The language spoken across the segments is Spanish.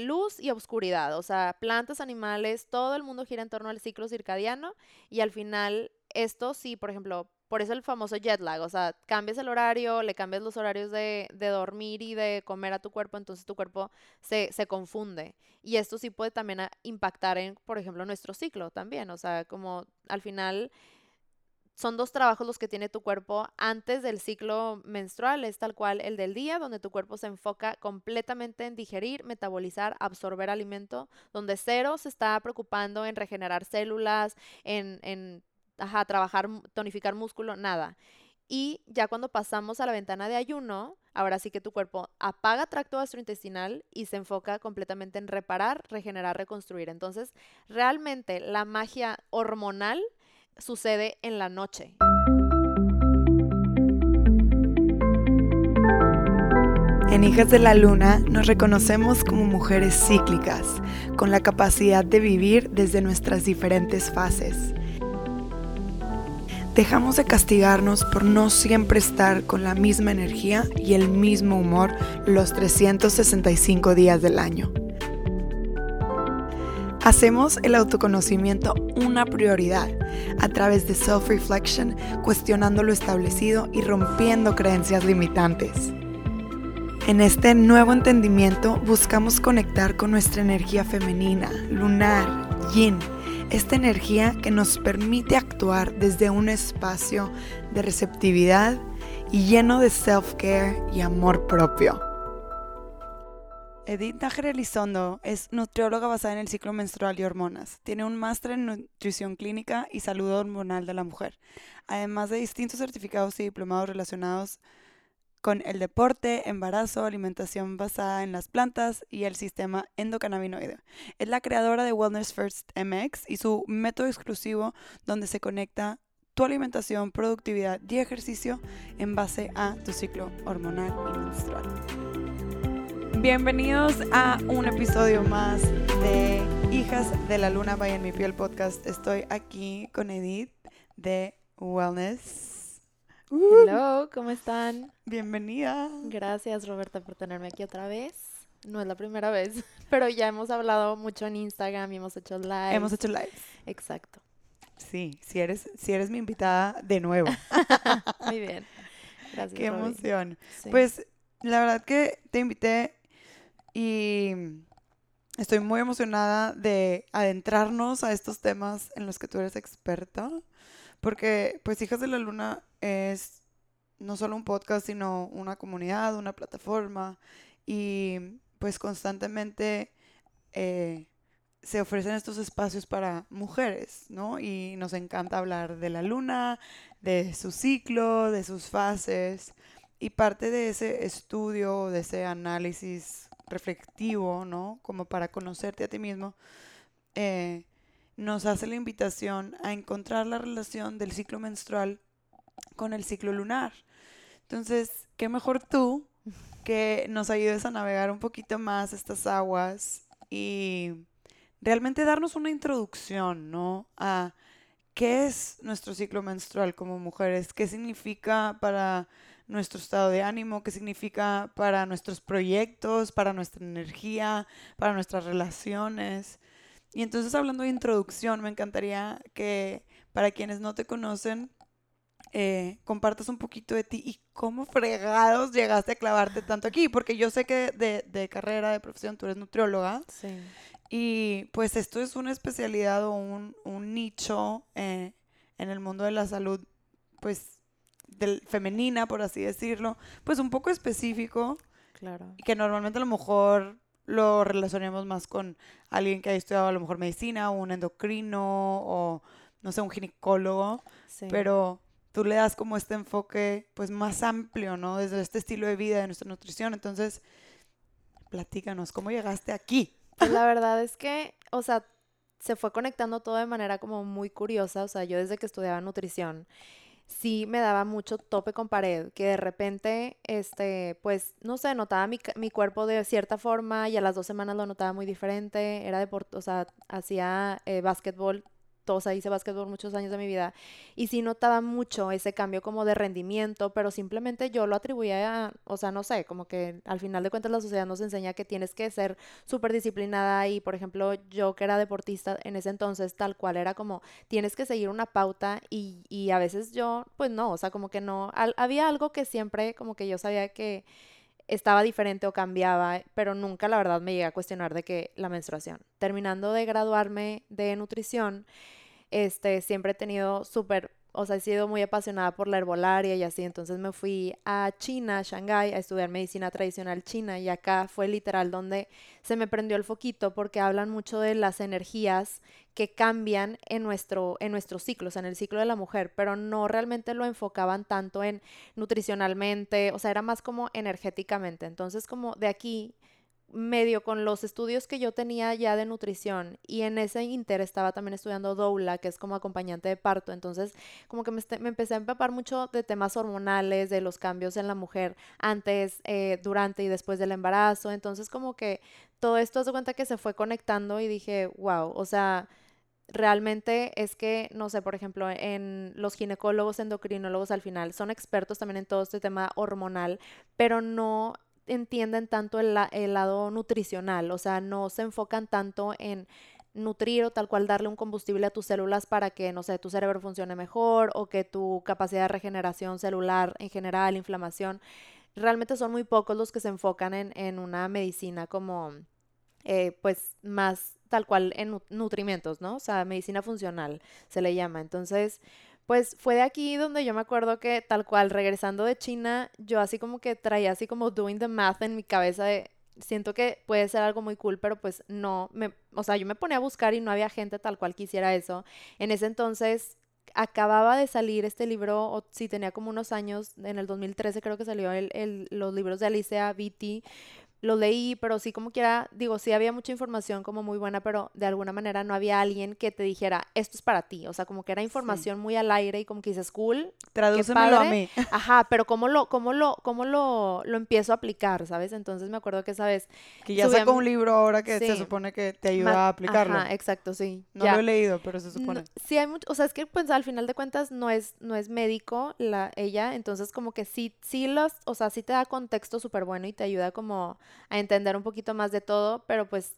luz y oscuridad, o sea, plantas, animales, todo el mundo gira en torno al ciclo circadiano y al final esto sí, por ejemplo, por eso el famoso jet lag, o sea, cambias el horario, le cambias los horarios de, de dormir y de comer a tu cuerpo, entonces tu cuerpo se, se confunde. Y esto sí puede también impactar en, por ejemplo, nuestro ciclo también, o sea, como al final son dos trabajos los que tiene tu cuerpo antes del ciclo menstrual, es tal cual el del día, donde tu cuerpo se enfoca completamente en digerir, metabolizar, absorber alimento, donde cero se está preocupando en regenerar células, en, en trabajar, tonificar músculo, nada. Y ya cuando pasamos a la ventana de ayuno, ahora sí que tu cuerpo apaga tracto gastrointestinal y se enfoca completamente en reparar, regenerar, reconstruir. Entonces, realmente la magia hormonal sucede en la noche. En Hijas de la Luna nos reconocemos como mujeres cíclicas, con la capacidad de vivir desde nuestras diferentes fases. Dejamos de castigarnos por no siempre estar con la misma energía y el mismo humor los 365 días del año. Hacemos el autoconocimiento una prioridad a través de self-reflection, cuestionando lo establecido y rompiendo creencias limitantes. En este nuevo entendimiento buscamos conectar con nuestra energía femenina, lunar, yin, esta energía que nos permite actuar desde un espacio de receptividad y lleno de self-care y amor propio. Edith Nájera Elizondo es nutrióloga basada en el ciclo menstrual y hormonas. Tiene un máster en nutrición clínica y salud hormonal de la mujer, además de distintos certificados y diplomados relacionados con el deporte, embarazo, alimentación basada en las plantas y el sistema endocannabinoide. Es la creadora de Wellness First MX y su método exclusivo donde se conecta tu alimentación, productividad y ejercicio en base a tu ciclo hormonal y menstrual. Bienvenidos a un episodio más de Hijas de la Luna Vaya en mi piel podcast. Estoy aquí con Edith de Wellness. Hello, ¿cómo están? Bienvenida. Gracias Roberta por tenerme aquí otra vez. No es la primera vez, pero ya hemos hablado mucho en Instagram y hemos hecho live. Hemos hecho live. Exacto. Sí, si eres, si eres mi invitada de nuevo. Muy bien. Gracias. Qué emoción. Pues la verdad que te invité y estoy muy emocionada de adentrarnos a estos temas en los que tú eres experta, porque pues Hijas de la Luna es no solo un podcast, sino una comunidad, una plataforma y pues constantemente eh, se ofrecen estos espacios para mujeres, ¿no? Y nos encanta hablar de la luna, de su ciclo, de sus fases. Y parte de ese estudio, de ese análisis reflectivo, ¿no? Como para conocerte a ti mismo, eh, nos hace la invitación a encontrar la relación del ciclo menstrual con el ciclo lunar. Entonces, ¿qué mejor tú que nos ayudes a navegar un poquito más estas aguas y realmente darnos una introducción, ¿no? A qué es nuestro ciclo menstrual como mujeres, qué significa para nuestro estado de ánimo, qué significa para nuestros proyectos, para nuestra energía, para nuestras relaciones. Y entonces hablando de introducción, me encantaría que para quienes no te conocen, eh, compartas un poquito de ti y cómo fregados llegaste a clavarte tanto aquí, porque yo sé que de, carrera, de profesión, tú eres nutrióloga. Sí. Y pues esto es una especialidad o un, nicho eh, en el mundo de la salud, pues del, femenina, por así decirlo, pues un poco específico. Claro. Y que normalmente a lo mejor lo relacionamos más con alguien que ha estudiado a lo mejor medicina o un endocrino o no sé, un ginecólogo. Pero tú le das como este enfoque pues más amplio, ¿no? Desde este estilo de vida, de nuestra nutrición. Entonces, platícanos, ¿cómo llegaste aquí? Pues la verdad es que, o sea, se fue conectando todo de manera como muy curiosa. O sea, yo desde que estudiaba nutrición sí me daba mucho tope con pared, que de repente, este, pues, no sé, notaba mi, mi cuerpo de cierta forma y a las dos semanas lo notaba muy diferente, era deporte, o sea, hacía eh, básquetbol o hice básquetbol muchos años de mi vida y sí notaba mucho ese cambio como de rendimiento, pero simplemente yo lo atribuía a, o sea, no sé, como que al final de cuentas la sociedad nos enseña que tienes que ser súper disciplinada y, por ejemplo, yo que era deportista en ese entonces, tal cual era como, tienes que seguir una pauta y, y a veces yo, pues no, o sea, como que no, había algo que siempre como que yo sabía que estaba diferente o cambiaba, pero nunca la verdad me llegué a cuestionar de que la menstruación. Terminando de graduarme de nutrición, este, siempre he tenido súper o sea, he sido muy apasionada por la herbolaria y así, entonces me fui a China, a Shanghái, a estudiar medicina tradicional china y acá fue literal donde se me prendió el foquito porque hablan mucho de las energías que cambian en nuestro, en nuestros ciclos, en el ciclo de la mujer, pero no realmente lo enfocaban tanto en nutricionalmente, o sea, era más como energéticamente. Entonces, como de aquí medio con los estudios que yo tenía ya de nutrición y en ese inter estaba también estudiando doula, que es como acompañante de parto, entonces como que me, empecé a empapar mucho de temas hormonales, de los cambios en la mujer antes, eh, durante y después del embarazo, entonces como que todo esto hace cuenta que se fue conectando y dije, wow, o sea, realmente es que, no sé, por ejemplo, en los ginecólogos, endocrinólogos al final son expertos también en todo este tema hormonal, pero no entienden tanto el, lado nutricional, o sea, no se enfocan tanto en nutrir o tal cual darle un combustible a tus células para que, no sé, tu cerebro funcione mejor o que tu capacidad de regeneración celular en general, inflamación, realmente son muy pocos los que se enfocan en, una medicina como, eh, pues, más tal cual en nutrimientos, ¿no? O sea, medicina funcional se le llama. Entonces, pues fue de aquí donde yo me acuerdo que tal cual, regresando de China, yo así como que traía así como doing the math en mi cabeza de, siento que puede ser algo muy cool, pero pues no, me, o sea, yo me ponía a buscar y no había gente tal cual quisiera eso. En ese entonces acababa de salir este libro, o sí, tenía como unos años, en el 2013 creo que salió el, los libros de Alicia Vitti, lo leí, pero sí como quiera, digo, sí había mucha información como muy buena, pero de alguna manera no había alguien que te dijera, esto es para ti, o sea, como que era información muy al aire y como que dices, cool. Tradúcemelo a mí. Ajá, pero ¿cómo lo, cómo lo, cómo lo, lo empiezo a aplicar, sabes? Entonces me acuerdo que esa vez... Que ya sacó un libro ahora que se supone que te ayuda a aplicarlo. Ajá, exacto, sí. No lo he leído, pero se supone. sí hay mucho, o sea, es que pues al final de cuentas no es, no es médico la, ella, entonces como que sí, sí los, o sea, sí te da contexto súper bueno y te ayuda como a entender un poquito más de todo, pero pues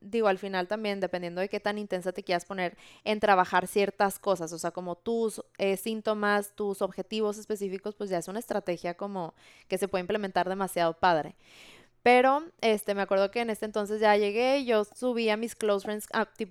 digo, al final también, dependiendo de qué tan intensa te quieras poner en trabajar ciertas cosas, o sea, como tus eh, síntomas, tus objetivos específicos, pues ya es una estrategia como que se puede implementar demasiado padre. Pero, este, me acuerdo que en este entonces ya llegué, yo subí a mis close friends,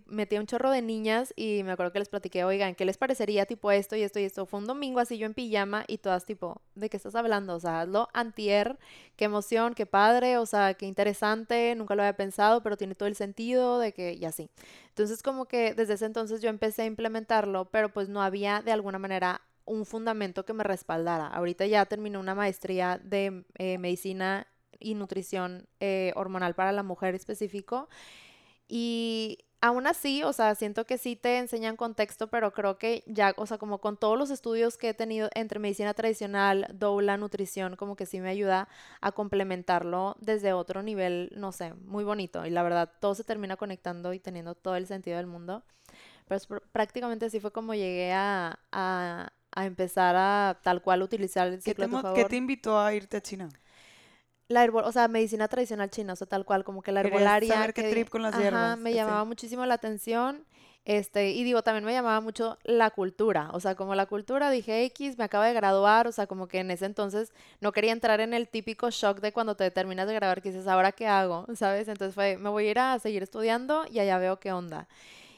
metí un chorro de niñas y me acuerdo que les platiqué, oigan, ¿qué les parecería tipo esto y esto y esto? Fue un domingo así yo en pijama y todas tipo, ¿de qué estás hablando? O sea, hazlo antier, qué emoción, qué padre, o sea, qué interesante, nunca lo había pensado, pero tiene todo el sentido de que, y así. Entonces como que desde ese entonces yo empecé a implementarlo, pero pues no había de alguna manera un fundamento que me respaldara. Ahorita ya terminé una maestría de eh, medicina y nutrición eh, hormonal para la mujer específico. Y aún así, o sea, siento que sí te enseñan contexto, pero creo que ya, o sea, como con todos los estudios que he tenido entre medicina tradicional, doula, nutrición, como que sí me ayuda a complementarlo desde otro nivel, no sé, muy bonito. Y la verdad, todo se termina conectando y teniendo todo el sentido del mundo. Pero prácticamente así fue como llegué a, a, empezar a tal cual utilizar el ciclo ¿Qué te, ¿Qué te invitó a irte a China? La herbol, o sea, medicina tradicional china, o sea, tal cual, como que la herbolaria. saber qué trip con las hierbas. me llamaba muchísimo la atención. Este, y digo, también me llamaba mucho la cultura, o sea, como la cultura dije X, me acabo de graduar, o sea, como que en ese entonces no quería entrar en el típico shock de cuando te terminas de graduar, que dices, ¿ahora qué hago? ¿Sabes? Entonces fue, me voy a ir a seguir estudiando y allá veo qué onda.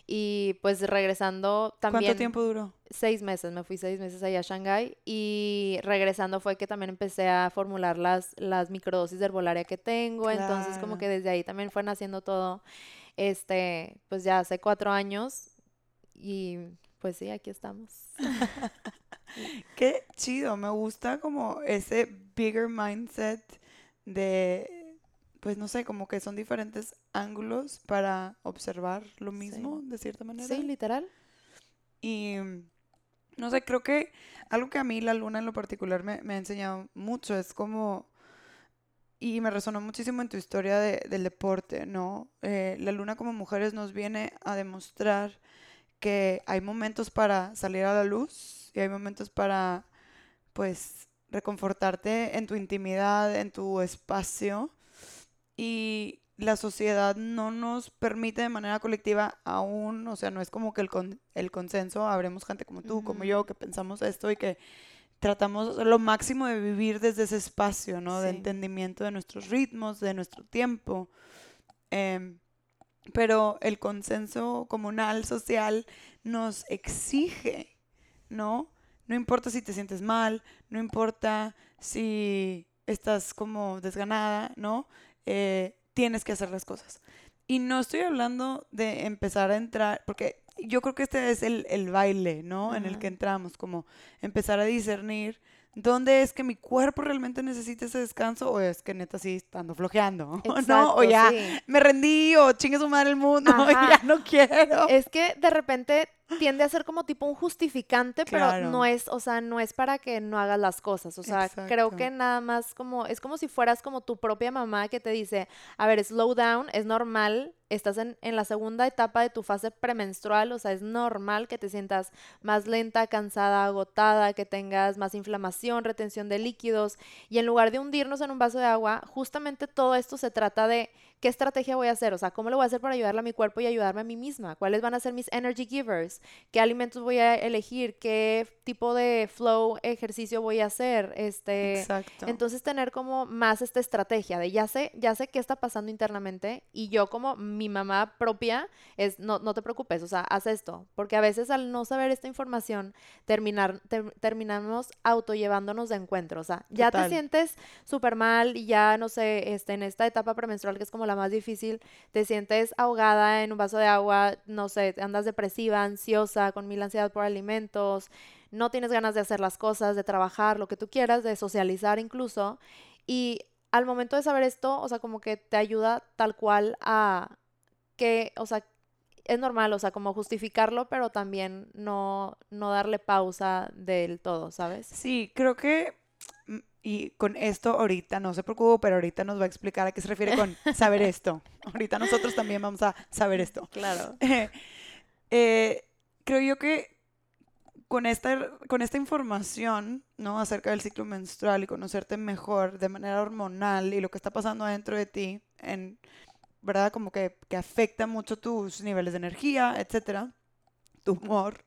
Y pues regresando también... ¿Cuánto tiempo duró? Seis meses, me fui seis meses allá a Shanghái y regresando fue que también empecé a formular las, las microdosis de herbolaria que tengo, entonces como que desde ahí también fue naciendo todo, este, pues ya hace cuatro años y pues sí, aquí estamos. Qué chido, me gusta como ese bigger mindset de pues no sé, como que son diferentes ángulos para observar lo mismo, de cierta manera. Sí, literal. Y no sé, creo que algo que a mí la luna en lo particular me, ha enseñado mucho es como, y me resonó muchísimo en tu historia de, del deporte, ¿no? Eh, la luna como mujeres nos viene a demostrar que hay momentos para salir a la luz y hay momentos para, pues, reconfortarte en tu intimidad, en tu espacio. Y la sociedad no nos permite de manera colectiva aún, o sea, no es como que el, el consenso, habremos gente como tú, como yo, que pensamos esto y que tratamos lo máximo de vivir desde ese espacio, ¿no? De entendimiento de nuestros ritmos, de nuestro tiempo. Em, pero el consenso comunal, social, nos exige, ¿no? No importa si te sientes mal, no importa si estás como desganada, ¿no? Eh, tienes que hacer las cosas. Y no estoy hablando de empezar a entrar, porque yo creo que este es el, baile, ¿no? En el que entramos, como empezar a discernir dónde es que mi cuerpo realmente necesita ese descanso o es que neta sí estando flojeando, ¿no? O ya me rendí o chingue su madre el mundo, ya no quiero. Es que de repente tiende a ser como tipo un justificante, pero no es, o sea, no es para que no hagas las cosas. O sea, creo que nada más como, es como si fueras como tu propia mamá que te dice, a ver, slow down, es normal, estás en, en la segunda etapa de tu fase premenstrual, o sea, es normal que te sientas más lenta, cansada, agotada, que tengas más inflamación, retención de líquidos, y en lugar de hundirnos en un vaso de agua, justamente todo esto se trata de ¿qué estrategia voy a hacer? O sea, ¿cómo lo voy a hacer para ayudarle a mi cuerpo y ayudarme a mí misma? ¿Cuáles van a ser mis energy givers? ¿Qué alimentos voy a elegir? ¿Qué tipo de flow ejercicio voy a hacer? Este, Exacto. Entonces tener como más esta estrategia de ya sé, ya sé qué está pasando internamente y yo como mi mamá propia es no, no te preocupes, o sea, haz esto, porque a veces al no saber esta información terminar, terminamos autollevándonos de encuentro, o sea, ya te sientes súper mal y ya no sé, este, en esta etapa premenstrual que es como la más difícil, te sientes ahogada en un vaso de agua, no sé, andas depresiva, ansiosa, con mil ansiedad por alimentos, no tienes ganas de hacer las cosas, de trabajar, lo que tú quieras, de socializar incluso. Y al momento de saber esto, o sea, como que te ayuda tal cual a que, o sea, es normal, o sea, como justificarlo, pero también no, no darle pausa del todo, ¿sabes? Sí, creo que y con esto ahorita, no se preocupe, pero ahorita nos va a explicar a qué se refiere con saber esto. ahorita nosotros también vamos a saber esto. Claro. Eh, creo yo que con esta, con esta información, ¿no? Acerca del ciclo menstrual y conocerte mejor de manera hormonal y lo que está pasando adentro de ti, en, ¿verdad? Como que, que afecta mucho tus niveles de energía, etcétera tu humor.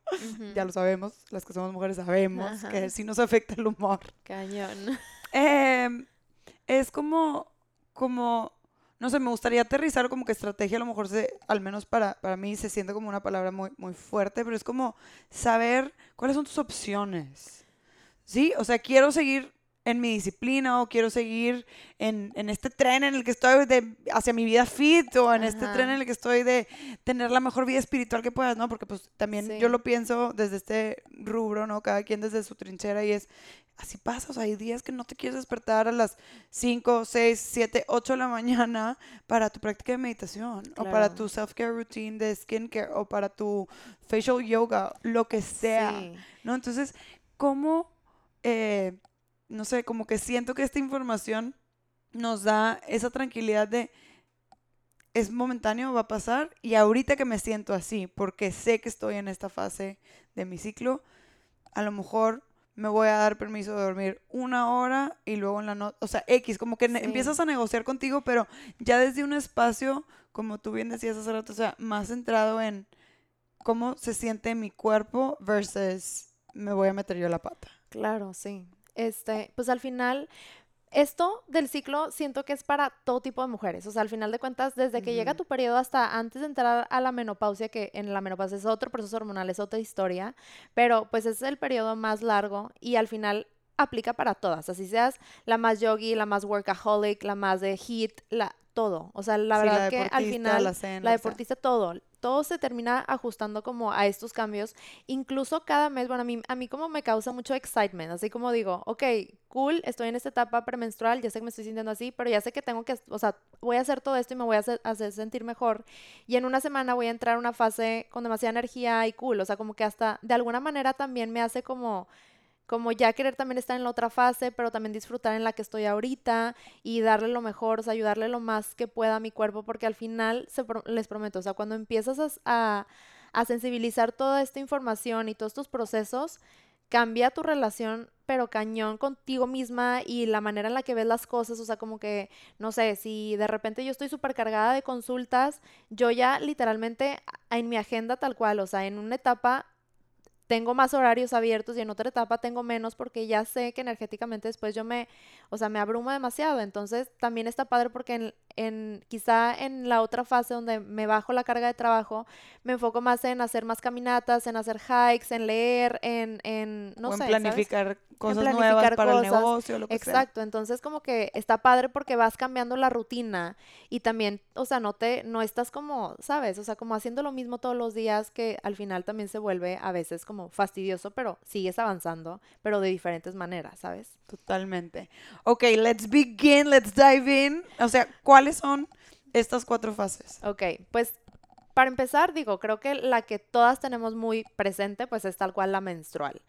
Ya lo sabemos, las que somos mujeres sabemos que sí nos afecta el humor. Cañón. Em, es como, como, no sé, me gustaría aterrizar como que estrategia, a lo mejor se, al menos para, para mí se siente como una palabra muy, muy fuerte, pero es como saber cuáles son tus opciones. ¿Sí? O sea, quiero seguir en mi disciplina o quiero seguir en, este tren en el que estoy de, hacia mi vida fit o en este tren en el que estoy de tener la mejor vida espiritual que puedas, ¿no? Porque pues también yo lo pienso desde este rubro, ¿no? Cada quien desde su trinchera y es, así pasa, o sea, hay días que no te quieres despertar a las 5, 6, 7, 8 de la mañana para tu práctica de meditación o para tu self-care routine de skincare o para tu facial yoga, lo que sea, ¿no? Entonces, ¿cómo... Eh, no sé, como que siento que esta información nos da esa tranquilidad de es momentáneo, va a pasar y ahorita que me siento así, porque sé que estoy en esta fase de mi ciclo, a lo mejor me voy a dar permiso de dormir una hora y luego en la noche, o sea, X, como que empiezas a negociar contigo, pero ya desde un espacio, como tú bien decías hace rato, o sea, más centrado en cómo se siente mi cuerpo versus me voy a meter yo la pata. Claro, sí. Este, pues al final, esto del ciclo siento que es para todo tipo de mujeres. O sea, al final de cuentas, desde que llega tu periodo hasta antes de entrar a la menopausia, que en la menopausia es otro proceso hormonal, es otra historia, pero pues es el periodo más largo y al final aplica para todas. Así seas la más yogi, la más workaholic, la más de hit, la todo. O sea, la verdad que al final la, deportista todo todo se termina ajustando como a estos cambios. Incluso cada mes, bueno, a mí, a mí como me causa mucho excitement, así como digo, ok, cool, estoy en esta etapa premenstrual, ya sé que me estoy sintiendo así, pero ya sé que tengo que, o sea, voy a hacer todo esto y me voy a hacer, hacer sentir mejor. Y en una semana voy a entrar a una fase con demasiada energía y cool, o sea, como que hasta de alguna manera también me hace como como ya querer también estar en la otra fase, pero también disfrutar en la que estoy ahorita y darle lo mejor, o sea, ayudarle lo más que pueda a mi cuerpo, porque al final, les prometo, o sea, cuando empiezas a, a sensibilizar toda esta información y todos estos procesos, cambia tu relación, pero cañón contigo misma y la manera en la que ves las cosas, o sea, como que, no sé, si de repente yo estoy súper cargada de consultas, yo ya literalmente en mi agenda tal cual, o sea, en una etapa tengo más horarios abiertos y en otra etapa tengo menos porque ya sé que energéticamente después yo me, o sea, me abrumo demasiado. Entonces también está padre porque en, en, quizá en la otra fase donde me bajo la carga de trabajo, me enfoco más en hacer más caminatas, en hacer hikes, en leer, en, en no sé, planificar cosas nuevas para el negocio, lo que Exacto, entonces como que está padre porque vas cambiando la rutina y también, o sea, no te, no estás como, ¿sabes? O sea, como haciendo lo mismo todos los días que al final también se vuelve a veces como fastidioso, pero sigues avanzando, pero de diferentes maneras, ¿sabes? Totalmente. Ok, let's begin, let's dive in. O sea, ¿cuáles son estas cuatro fases? Ok, pues para empezar, digo, creo que la que todas tenemos muy presente, pues es tal cual la menstrual.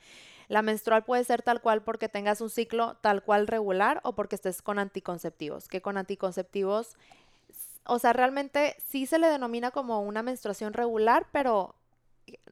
La menstrual puede ser tal cual porque tengas un ciclo tal cual regular o porque estés con anticonceptivos, que con anticonceptivos, o sea, realmente sí se le denomina como una menstruación regular, pero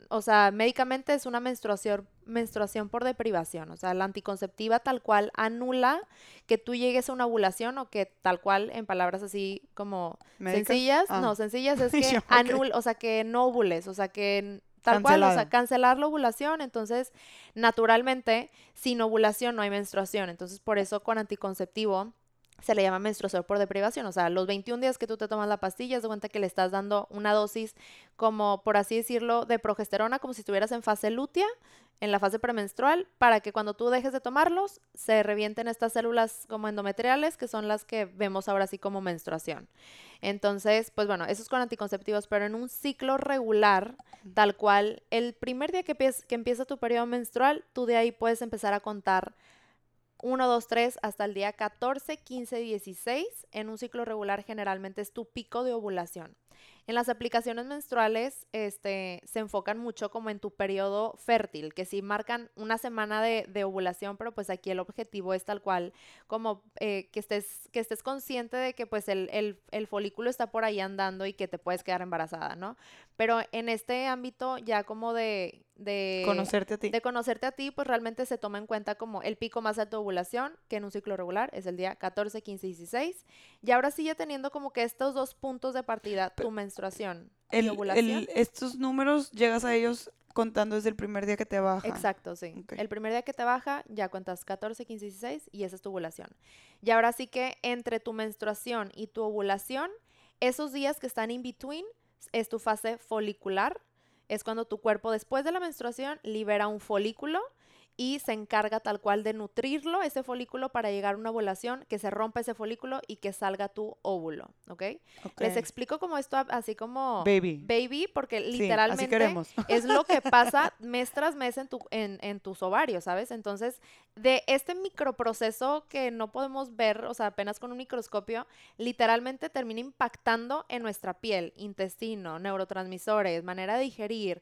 o sea, médicamente es una menstruación, menstruación por deprivación. O sea, la anticonceptiva tal cual anula que tú llegues a una ovulación o que tal cual, en palabras así como sencillas, ah. no, sencillas es que anula, o sea, que no ovules, o sea, que tal cual, o sea, cancelar la ovulación. Entonces, naturalmente, sin ovulación no hay menstruación. Entonces, por eso con anticonceptivo se le llama menstruación por deprivación. O sea, los 21 días que tú te tomas la pastilla, es de cuenta que le estás dando una dosis como, por así decirlo, de progesterona, como si estuvieras en fase lútea, en la fase premenstrual, para que cuando tú dejes de tomarlos, se revienten estas células como endometriales, que son las que vemos ahora así como menstruación. Entonces, pues bueno, eso es con anticonceptivos, pero en un ciclo regular, tal cual, el primer día que, que empieza tu periodo menstrual, tú de ahí puedes empezar a contar 1, 2, 3 hasta el día 14, 15, 16. En un ciclo regular generalmente es tu pico de ovulación. En las aplicaciones menstruales este, se enfocan mucho como en tu periodo fértil, que sí marcan una semana de, ovulación, pero pues aquí el objetivo es tal cual, como eh, que, estés, que estés consciente de que pues el, el, folículo está por ahí andando y que te puedes quedar embarazada, ¿no? Pero en este ámbito ya como de, de conocerte a ti. De conocerte a ti, pues realmente se toma en cuenta como el pico más alto de ovulación, que en un ciclo regular es el día 14, 15 y 16. Y ahora sigue teniendo como que estos dos puntos de partida, tu menstruación y ovulación. estos números llegas a ellos contando desde el primer día que te baja. Exacto, sí. El primer día que te baja, ya cuentas 14, 15, 16 y esa es tu ovulación. Y ahora sí que entre tu menstruación y tu ovulación, esos días que están in between es tu fase folicular es cuando tu cuerpo después de la menstruación libera un folículo y se encarga tal cual de nutrirlo, ese folículo, para llegar a una ovulación, que se rompa ese folículo y que salga tu óvulo, ¿ok? Les explico como esto así como baby, baby porque literalmente es lo que pasa mes tras mes en, tu, en, en tus ovarios, ¿sabes? Entonces, de este microproceso que no podemos ver, o sea, apenas con un microscopio, literalmente termina impactando en nuestra piel, intestino, neurotransmisores, manera de digerir,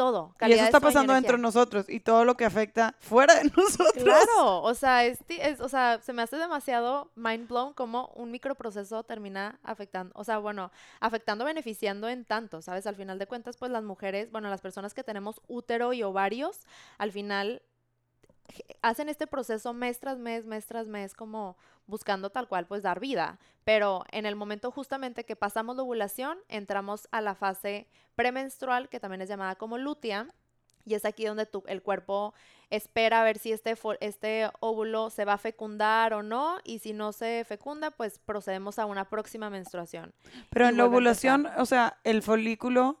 todo. Y eso está pasando dentro de nosotros y todo lo que afecta fuera de nosotros. Claro, o sea, es, o sea, se me hace demasiado mind blown como un microproceso termina afectando, o sea, bueno, afectando, beneficiando en tanto, ¿sabes? Al final de cuentas, pues las mujeres, bueno, las personas que tenemos útero y ovarios, al final hacen este proceso mes tras mes, mes tras mes, como buscando tal cual pues dar vida. Pero en el momento justamente que pasamos la ovulación, entramos a la fase premenstrual, que también es llamada como lutea, y es aquí donde tu, el cuerpo espera a ver si este, este óvulo se va a fecundar o no, y si no se fecunda, pues procedemos a una próxima menstruación. Pero en la ovulación, o sea, el folículo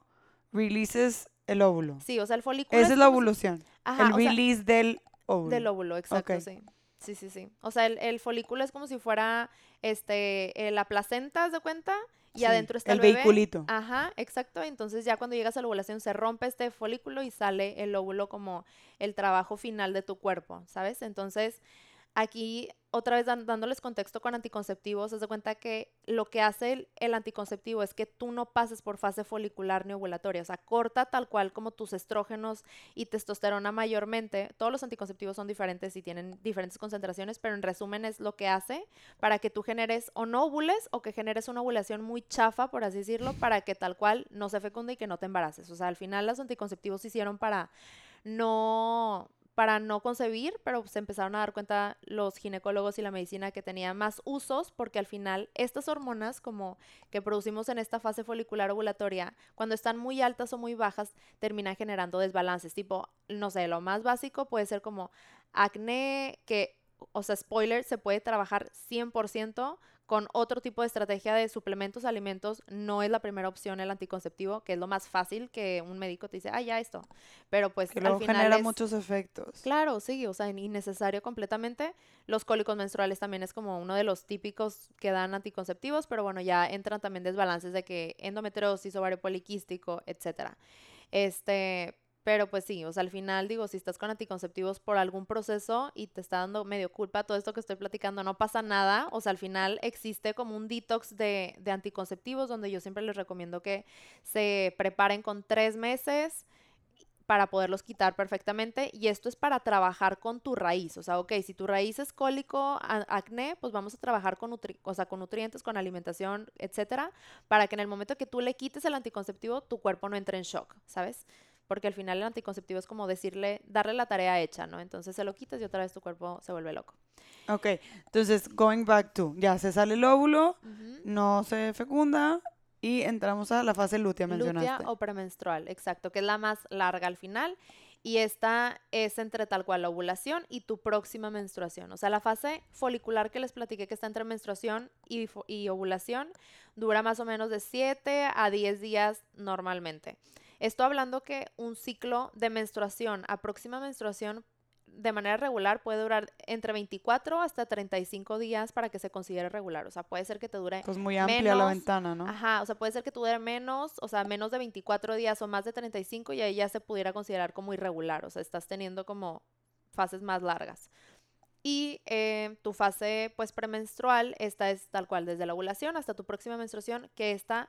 releases el óvulo. Sí, o sea, el folículo. Esa es, la ovulación. el release del del óvulo, exacto, sí. Sí, sí, sí. O sea, el, folículo es como si fuera este eh, la placenta, ¿de cuenta? Y adentro está el, el vehiculito. Ajá, exacto. Entonces ya cuando llegas a la ovulación se rompe este folículo y sale el óvulo como el trabajo final de tu cuerpo, ¿sabes? Entonces, Aquí, otra vez dándoles contexto con anticonceptivos, se de cuenta que lo que hace el, anticonceptivo es que tú no pases por fase folicular ni ovulatoria, o sea, corta tal cual como tus estrógenos y testosterona mayormente. Todos los anticonceptivos son diferentes y tienen diferentes concentraciones, pero en resumen es lo que hace para que tú generes o no ovules o que generes una ovulación muy chafa, por así decirlo, para que tal cual no se fecunde y que no te embaraces. O sea, al final los anticonceptivos se hicieron para no para no concebir, pero se empezaron a dar cuenta los ginecólogos y la medicina que tenía más usos porque al final estas hormonas como que producimos en esta fase folicular ovulatoria, cuando están muy altas o muy bajas, terminan generando desbalances, tipo, no sé, lo más básico puede ser como acné, que, o sea, spoiler, se puede trabajar 100% con otro tipo de estrategia de suplementos, alimentos, no es la primera opción el anticonceptivo, que es lo más fácil que un médico te dice, ah, ya esto. Pero pues que al final genera muchos efectos. Claro, sí, o sea, innecesario completamente. Los cólicos menstruales también es como uno de los típicos que dan anticonceptivos, pero bueno, ya entran también desbalances de que endometriosis, ovario poliquístico, etcétera. Este, pero pues sí, o sea, al final digo, si estás con anticonceptivos por algún proceso y te está dando medio culpa todo esto que estoy platicando, no pasa nada. O sea, al final existe como un detox de, de anticonceptivos donde yo siempre les recomiendo que se preparen con tres meses para poderlos quitar perfectamente y esto es para trabajar con tu raíz, o sea, ok, si tu raíz es cólico, acné, pues vamos a trabajar con, o sea, con nutrientes, con alimentación, etcétera, para que en el momento que tú le quites el anticonceptivo, tu cuerpo no entre en shock, ¿sabes? Porque al final el anticonceptivo es como decirle, darle la tarea hecha, ¿no? Entonces se lo quitas y otra vez tu cuerpo se vuelve loco. Ok, entonces going back to, ya se sale el óvulo, no se fecunda y entramos a la fase lútea, mencionaste. Lútea o premenstrual, exacto, que es la más larga al final. Y esta es entre tal cual la ovulación y tu próxima menstruación. O sea, la fase folicular que les platiqué que está entre menstruación y, y ovulación dura más o menos de 7 a 10 días normalmente. Estoy hablando que un ciclo de menstruación a próxima menstruación de manera regular puede durar entre 24 hasta 35 días para que se considere regular. O sea, puede ser que te dure. Pues muy amplia la ventana, ¿no? Ajá, o sea, puede ser que te dure menos, o sea, menos de 24 días o más de 35 y ahí ya se pudiera considerar como irregular. O sea, estás teniendo como fases más largas. Y eh, tu fase, pues, premenstrual, esta es tal cual, desde la ovulación hasta tu próxima menstruación, que esta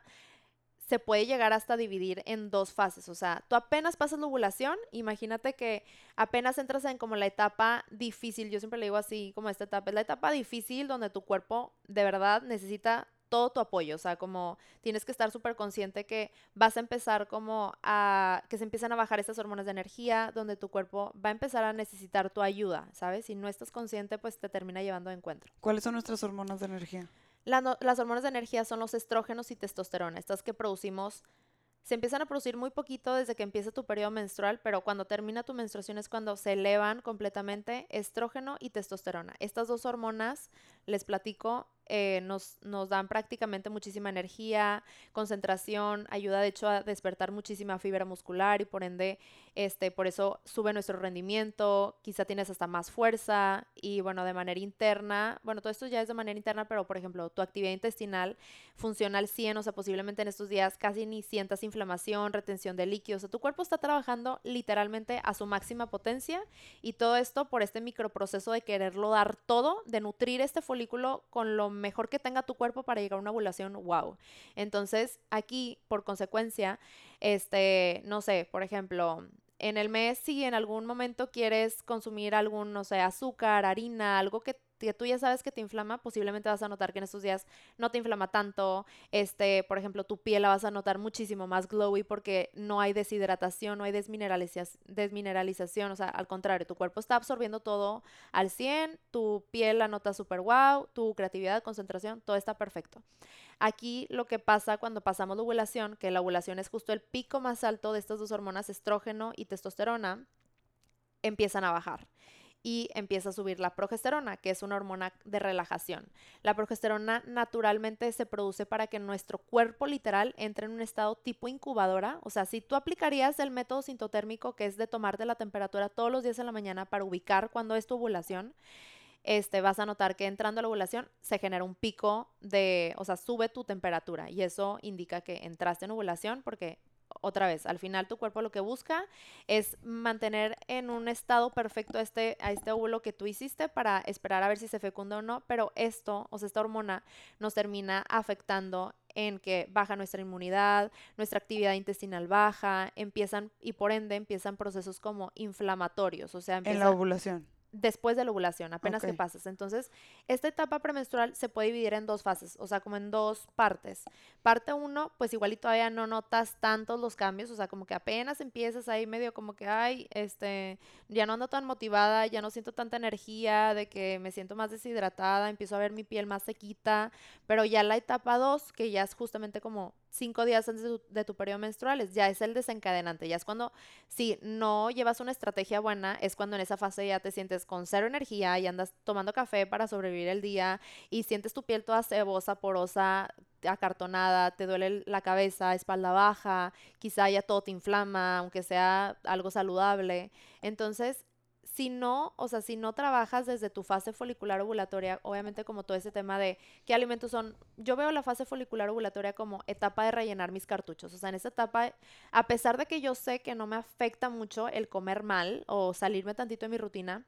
se puede llegar hasta dividir en dos fases. O sea, tú apenas pasas la ovulación, imagínate que apenas entras en como la etapa difícil, yo siempre le digo así como esta etapa, es la etapa difícil donde tu cuerpo de verdad necesita todo tu apoyo, o sea, como tienes que estar súper consciente que vas a empezar como a, que se empiezan a bajar estas hormonas de energía, donde tu cuerpo va a empezar a necesitar tu ayuda, ¿sabes? Si no estás consciente, pues te termina llevando a encuentro. ¿Cuáles son nuestras hormonas de energía? Las hormonas de energía son los estrógenos y testosterona, estas que producimos se empiezan a producir muy poquito desde que empieza tu periodo menstrual, pero cuando termina tu menstruación es cuando se elevan completamente estrógeno y testosterona. Estas dos hormonas, les platico, eh, nos, nos, dan prácticamente muchísima energía, concentración, ayuda de hecho a despertar muchísima fibra muscular y por ende, este, por eso sube nuestro rendimiento, quizá tienes hasta más fuerza y bueno, de manera interna, bueno, todo esto ya es de manera interna, pero por ejemplo, tu actividad intestinal funciona al 100, o sea, posiblemente en estos días casi ni sientas inflamación, retención de líquidos, o sea, tu cuerpo está trabajando literalmente a su máxima potencia y todo esto por este microproceso de quererlo dar todo, de nutrir este folículo con lo mejor que tenga tu cuerpo para llegar a una ovulación, wow. Entonces, aquí, por consecuencia, este, no sé, por ejemplo, en el mes, si en algún momento quieres consumir algún, no sé, azúcar, harina, algo que que tú ya sabes que te inflama, posiblemente vas a notar que en estos días no te inflama tanto. Este, por ejemplo, tu piel la vas a notar muchísimo más glowy porque no hay deshidratación, no hay desmineralización, o sea, al contrario, tu cuerpo está absorbiendo todo al 100, tu piel la nota súper wow, tu creatividad, concentración, todo está perfecto. Aquí lo que pasa cuando pasamos la ovulación, que la ovulación es justo el pico más alto de estas dos hormonas, estrógeno y testosterona, empiezan a bajar y empieza a subir la progesterona, que es una hormona de relajación. La progesterona naturalmente se produce para que nuestro cuerpo literal entre en un estado tipo incubadora. O sea, si tú aplicarías el método sintotérmico, que es de tomarte la temperatura todos los días en la mañana para ubicar cuándo es tu ovulación, este, vas a notar que entrando a la ovulación se genera un pico de, o sea, sube tu temperatura y eso indica que entraste en ovulación porque otra vez, al final tu cuerpo lo que busca es mantener en un estado perfecto a este, a este óvulo que tú hiciste para esperar a ver si se fecunda o no, pero esto, o sea, esta hormona nos termina afectando en que baja nuestra inmunidad, nuestra actividad intestinal baja, empiezan y por ende empiezan procesos como inflamatorios, o sea, en la ovulación después de la ovulación, apenas que pasas. Entonces, esta etapa premenstrual se puede dividir en dos fases, o sea, como en dos partes. Parte uno, pues igual y todavía no notas tantos los cambios, o sea, como que apenas empiezas ahí medio como que, ay, este, ya no ando tan motivada, ya no siento tanta energía, de que me siento más deshidratada, empiezo a ver mi piel más sequita, pero ya la etapa dos, que ya es justamente como cinco días antes de tu, periodo menstrual, ya es el desencadenante, ya es cuando, si no llevas una estrategia buena, es cuando en esa fase ya te sientes con cero energía y andas tomando café para sobrevivir el día y sientes tu piel toda cebosa, porosa, acartonada, te duele la cabeza, espalda baja, quizá ya todo te inflama, aunque sea algo saludable. Entonces, si no, o sea, si no trabajas desde tu fase folicular ovulatoria, obviamente como todo ese tema de qué alimentos son, yo veo la fase folicular ovulatoria como etapa de rellenar mis cartuchos, o sea, en esa etapa, a pesar de que yo sé que no me afecta mucho el comer mal o salirme tantito de mi rutina,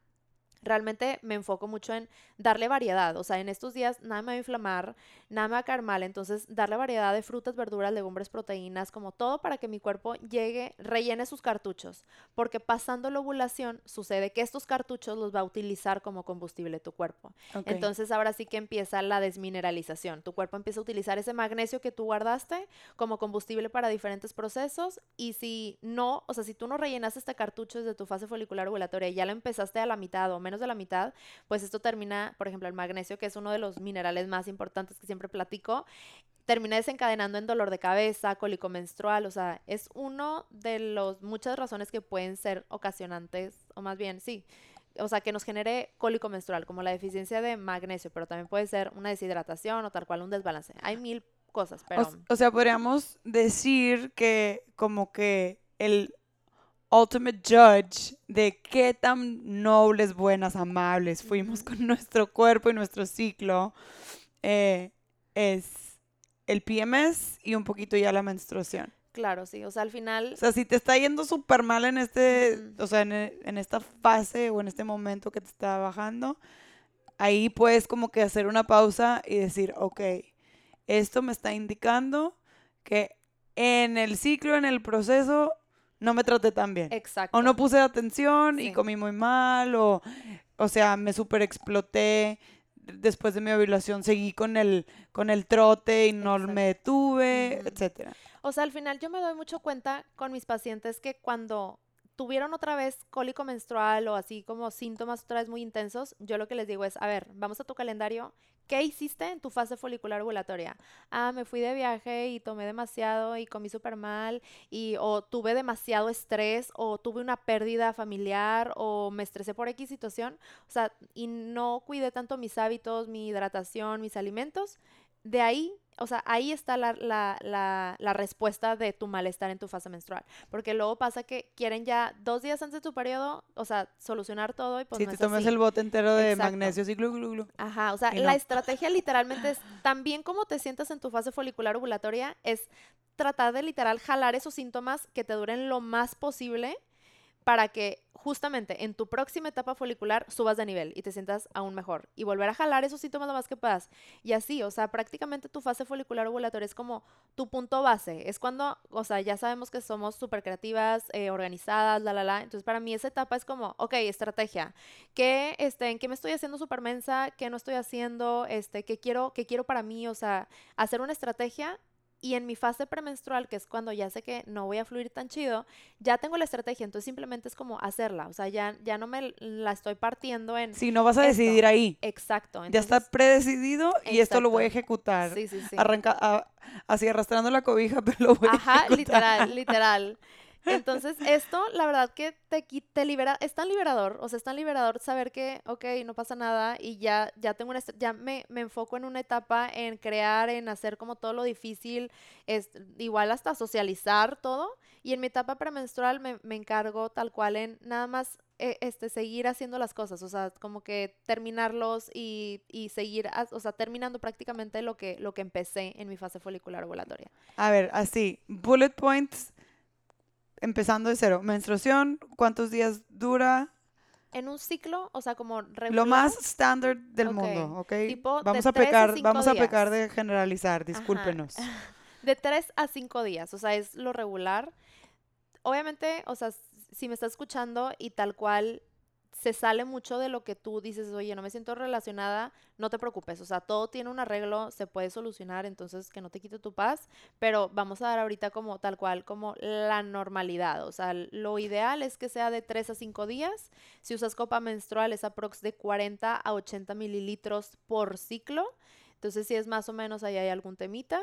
realmente me enfoco mucho en darle variedad. O sea, en estos días nada me va a inflamar, nada me va a caer mal. Entonces, darle variedad de frutas, verduras, legumbres, proteínas, como todo para que mi cuerpo llegue, rellene sus cartuchos. Porque pasando la ovulación, sucede que estos cartuchos los va a utilizar como combustible tu cuerpo. Entonces, ahora sí que empieza la desmineralización. Tu cuerpo empieza a utilizar ese magnesio que tú guardaste como combustible para diferentes procesos. Y si no, o sea, si tú no rellenaste este cartucho desde tu fase folicular ovulatoria y ya lo empezaste a la mitad o menos de la mitad, pues esto termina, por ejemplo, el magnesio, que es uno de los minerales más importantes que siempre platico, termina desencadenando en dolor de cabeza, cólico menstrual, o sea, es uno de los muchas razones que pueden ser ocasionantes, o más bien, sí, o sea, que nos genere cólico menstrual, como la deficiencia de magnesio, pero también puede ser una deshidratación o tal cual un desbalance. Hay mil cosas, pero... o sea, podríamos decir que como que el ultimate judge de qué tan nobles, buenas, amables fuimos con nuestro cuerpo y nuestro ciclo eh, es el PMS y un poquito ya la menstruación. Claro, sí, o sea, al final... O sea, si te está yendo súper mal en este, o sea, e, en, esta fase o en este momento que te está bajando, ahí puedes como que hacer una pausa y decir, ok, esto me está indicando que en el ciclo, en el proceso, no me traté tan bien. Exacto. O no puse atención y comí muy mal, o, o sea, me super exploté. Después de mi ovulación seguí con el, con el trote y no me detuve, etcétera. O sea, al final yo me doy mucho cuenta con mis pacientes que cuando tuvieron otra vez cólico menstrual o así como síntomas otra vez muy intensos, yo lo que les digo es, a ver, vamos a tu calendario ¿Qué hiciste en tu fase folicular ovulatoria? Ah, me fui de viaje y tomé demasiado y comí súper mal y o tuve demasiado estrés o tuve una pérdida familiar o me estresé por X situación, o sea, y no cuidé tanto mis hábitos, mi hidratación, mis alimentos. De ahí o sea, ahí está la, la, la, la, respuesta de tu malestar en tu fase menstrual. Porque luego pasa que quieren ya dos días antes de tu periodo, o sea, solucionar todo y pues Si te tomas el bote entero de magnesio y glu, glu, glu. Ajá, o sea, la estrategia literalmente es, también como te sientas en tu fase folicular ovulatoria, es tratar de literal jalar esos síntomas que te duren lo más posible para que justamente en tu próxima etapa folicular subas de nivel y te sientas aún mejor y volver a jalar esos síntomas lo más que puedas. Y así, o sea, prácticamente tu fase folicular ovulatoria es como tu punto base. Es cuando, o sea, ya sabemos que somos súper creativas, eh, organizadas, la, la, la. Entonces, para mí esa etapa es como, ok, estrategia. ¿Qué, este, ¿En qué me estoy haciendo súper mensa? ¿Qué no estoy haciendo? Este, ¿qué quiero, qué quiero para mí? O sea, hacer una estrategia y en mi fase premenstrual, que es cuando ya sé que no voy a fluir tan chido, ya tengo la estrategia, entonces simplemente es como hacerla, o sea, ya, ya no me la estoy partiendo en... Si no vas a decidir ahí. Exacto. ya está predecidido y esto lo voy a ejecutar. Sí, sí, sí. Arranca, así arrastrando la cobija, pero lo voy a Ajá, literal, literal. Entonces, esto, la verdad que te, te libera, es tan liberador, o sea, es tan liberador saber que, ok, no pasa nada y ya, ya tengo una, ya me, me enfoco en una etapa en crear, en hacer como todo lo difícil, es, igual hasta socializar todo. Y en mi etapa premenstrual me, me encargo tal cual en nada más eh, este, seguir haciendo las cosas, o sea, como que terminarlos y, y, seguir, o sea, terminando prácticamente lo que, lo que empecé en mi fase folicular ovulatoria. A ver, así, bullet points empezando de cero, menstruación, ¿cuántos días dura? En un ciclo, o sea, como regular. Lo más estándar del mundo, ¿ok? vamos a pecar, vamos a pecar de generalizar, discúlpenos. De tres a cinco días, o sea, es lo regular. Obviamente, o sea, si me estás escuchando y tal cual se sale mucho de lo que tú dices, oye, no me siento relacionada, no te preocupes, o sea, todo tiene un arreglo, se puede solucionar, entonces que no te quite tu paz, pero vamos a dar ahorita como tal cual, como la normalidad, o sea, lo ideal es que sea de 3 a 5 días, si usas copa menstrual es aprox de 40 a 80 mililitros por ciclo, entonces si es más o menos ahí hay algún temita.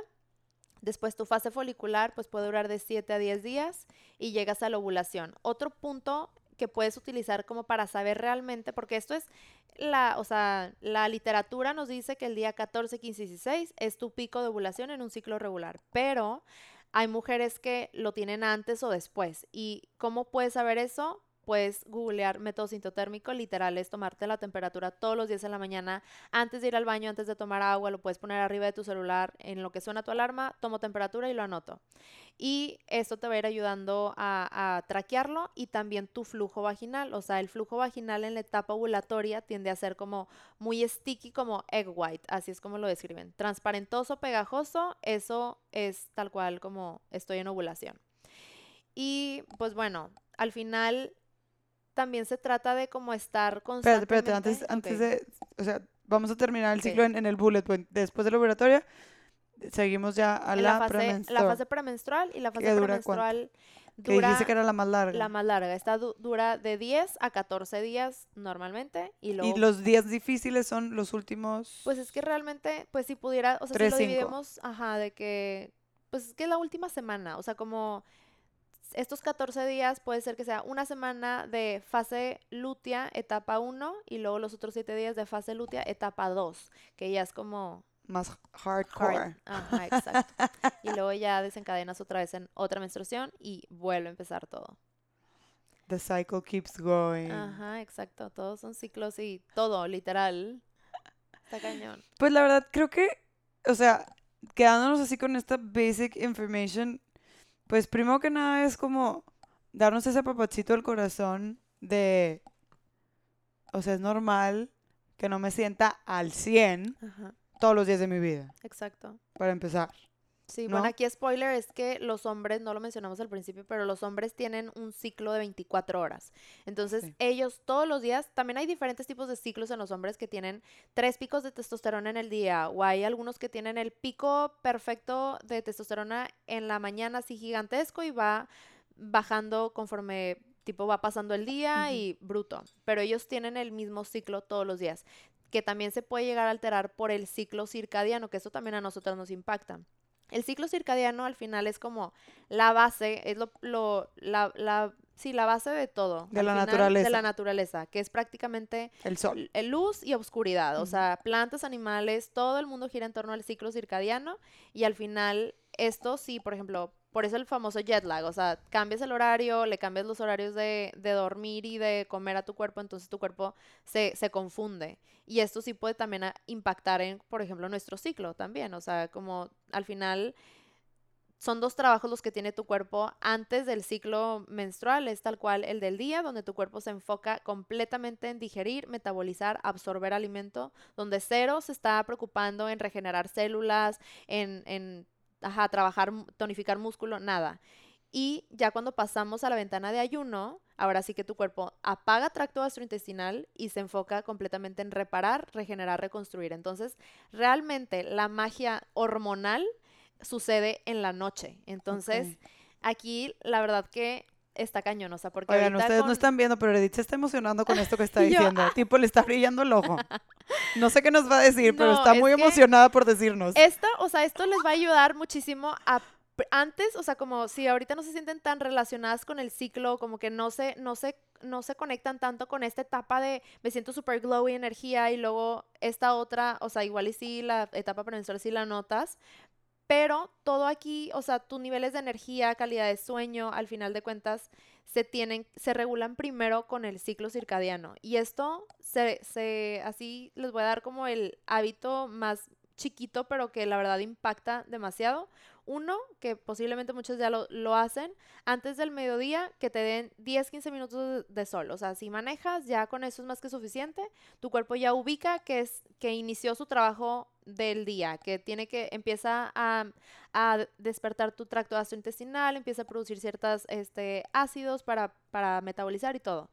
Después tu fase folicular pues puede durar de 7 a 10 días y llegas a la ovulación. Otro punto que puedes utilizar como para saber realmente, porque esto es la, o sea, la literatura nos dice que el día 14, 15 y 16 es tu pico de ovulación en un ciclo regular, pero hay mujeres que lo tienen antes o después. ¿Y cómo puedes saber eso? Puedes googlear método sintotérmico, literal es tomarte la temperatura todos los días en la mañana, antes de ir al baño, antes de tomar agua, lo puedes poner arriba de tu celular, en lo que suena tu alarma, tomo temperatura y lo anoto. Y esto te va a ir ayudando a, a traquearlo y también tu flujo vaginal, o sea, el flujo vaginal en la etapa ovulatoria tiende a ser como muy sticky, como egg white, así es como lo describen, transparentoso, pegajoso, eso es tal cual como estoy en ovulación. Y pues bueno, al final también se trata de como estar constantemente... Espérate, antes, antes de... O sea, vamos a terminar el ciclo en, el bullet point. Después de la laboratoria, seguimos ya a la, fase, premenstrual. La fase premenstrual y la fase premenstrual dura... Que dijiste que era la más larga. La más larga. Esta dura de 10 a 14 días normalmente. Y, luego, y los días difíciles son los últimos... Pues es que realmente, pues si pudiera... O sea, si lo dividimos, ajá, de que... Pues es que es la última semana. O sea, como estos 14 días puede ser que sea una semana de fase lútea, etapa 1, y luego los otros 7 días de fase lútea, etapa 2, que ya es como... Más hardcore. Ajá, exacto. y luego ya desencadenas otra vez en otra menstruación y vuelve a empezar todo. The cycle keeps going. Ajá, exacto. Todos son ciclos y todo, literal. Está cañón. Pues la verdad, creo que, o sea, quedándonos así con esta basic information, pues primero que nada es como darnos ese papachito al corazón de, o sea, es normal que no me sienta al 100 todos los días de mi vida. Exacto. Para empezar. Sí, bueno, aquí spoiler es que los hombres, no lo mencionamos al principio, pero los hombres tienen un ciclo de 24 horas. Entonces, ellos todos los días, también hay diferentes tipos de ciclos en los hombres que tienen tres picos de testosterona en el día, o hay algunos que tienen el pico perfecto de testosterona en la mañana así gigantesco y va bajando conforme tipo va pasando el día y bruto, pero ellos tienen el mismo ciclo todos los días, que también se puede llegar a alterar por el ciclo circadiano, que eso también a nosotros nos impacta. El ciclo circadiano al final es como la base, es lo, lo la, la, sí, la base de todo. De la naturaleza. De la naturaleza, que es prácticamente el sol. El luz y oscuridad. O sea, plantas, animales, todo el mundo gira en torno al ciclo circadiano y al final esto sí, por ejemplo, por eso el famoso jet lag, o sea, cambias el horario, le cambias los horarios de, de dormir y de comer a tu cuerpo, entonces tu cuerpo se, se confunde. Y esto sí puede también impactar en, por ejemplo, nuestro ciclo también, o sea, como al final son dos trabajos los que tiene tu cuerpo antes del ciclo menstrual, es tal cual el del día, donde tu cuerpo se enfoca completamente en digerir, metabolizar, absorber alimento, donde cero se está preocupando en regenerar células, en, en ajá, trabajar, tonificar músculo, nada. Y ya cuando pasamos a la ventana de ayuno, ahora sí que tu cuerpo apaga tracto gastrointestinal y se enfoca completamente en reparar, regenerar, reconstruir. Entonces, realmente la magia hormonal sucede en la noche. Entonces, aquí la verdad que está cañón, o sea, porque Oigan, ustedes no están viendo, pero Edith se está emocionando con esto que está diciendo. Ah. Tipo, le está brillando el ojo. No sé qué nos va a decir, pero está muy emocionada por decirnos. Esto, o sea, esto les va a ayudar muchísimo a antes, o sea, como si ahorita no se sienten tan relacionadas con el ciclo, como que no se, no se, no se conectan tanto con esta etapa de me siento súper glowy energía y luego esta otra, o sea, igual y sí, la etapa premenstrual sí la notas, pero todo aquí, o sea, tus niveles de energía, calidad de sueño, al final de cuentas, se tienen, se regulan primero con el ciclo circadiano. Y esto se, se, así les voy a dar como el hábito más chiquito, pero que la verdad impacta demasiado. Uno, que posiblemente muchos ya lo, hacen, antes del mediodía que te den 10, 15 minutos de, sol. O sea, si manejas, ya con eso es más que suficiente. Tu cuerpo ya ubica que, es, que inició su trabajo del día, que tiene que, empieza a, a despertar tu tracto gastrointestinal, empieza a producir ciertos este, ácidos para, para metabolizar y todo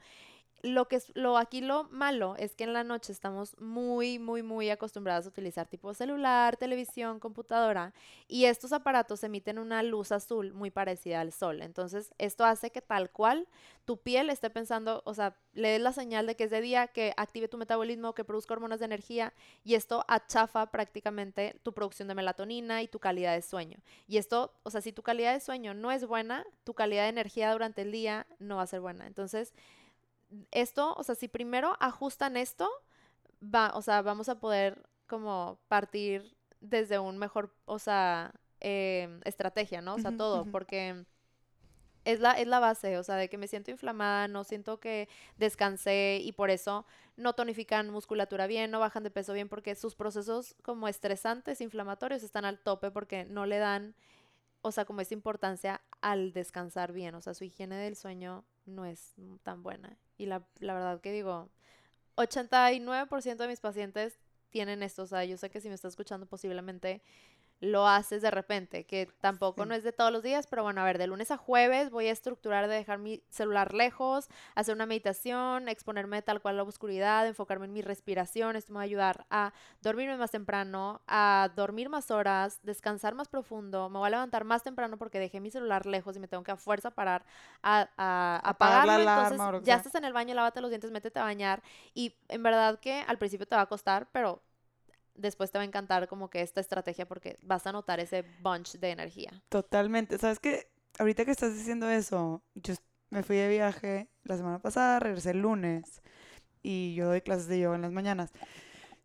lo que es lo aquí lo malo es que en la noche estamos muy muy muy acostumbrados a utilizar tipo celular, televisión, computadora y estos aparatos emiten una luz azul muy parecida al sol. Entonces, esto hace que tal cual tu piel esté pensando, o sea, le des la señal de que es de día, que active tu metabolismo, que produzca hormonas de energía y esto achafa prácticamente tu producción de melatonina y tu calidad de sueño. Y esto, o sea, si tu calidad de sueño no es buena, tu calidad de energía durante el día no va a ser buena. Entonces, esto, o sea, si primero ajustan esto, va, o sea, vamos a poder como partir desde un mejor, o sea, em, estrategia, ¿no? O sea, todo, porque es la, es la base, o sea, de que me siento inflamada, no siento que descansé y por eso no tonifican musculatura bien, no bajan de peso bien, porque sus procesos como estresantes, inflamatorios, están al tope porque no le dan, o sea, como esa importancia al descansar bien, o sea, su higiene del sueño no es tan buena. Y la, la verdad que digo, 89% de mis pacientes tienen esto. O sea, yo sé que si me está escuchando posiblemente lo haces de repente, que tampoco no es de todos los días, pero bueno, a ver, de lunes a jueves voy a estructurar de dejar mi celular lejos, hacer una meditación, exponerme tal cual a la oscuridad, enfocarme en mi respiración, esto me va a ayudar a dormirme más temprano, a dormir más horas, descansar más profundo, me voy a levantar más temprano porque dejé mi celular lejos y me tengo que a fuerza parar a, a, apagarlo, entonces ya estás en el baño, lávate los dientes, métete a bañar y en verdad que al principio te va a costar, pero después te va a encantar como que esta estrategia porque vas a notar ese bunch de energía. Totalmente. ¿Sabes qué? Ahorita que estás diciendo eso, yo me fui de viaje la semana pasada, regresé el lunes y yo doy clases de yoga en las mañanas.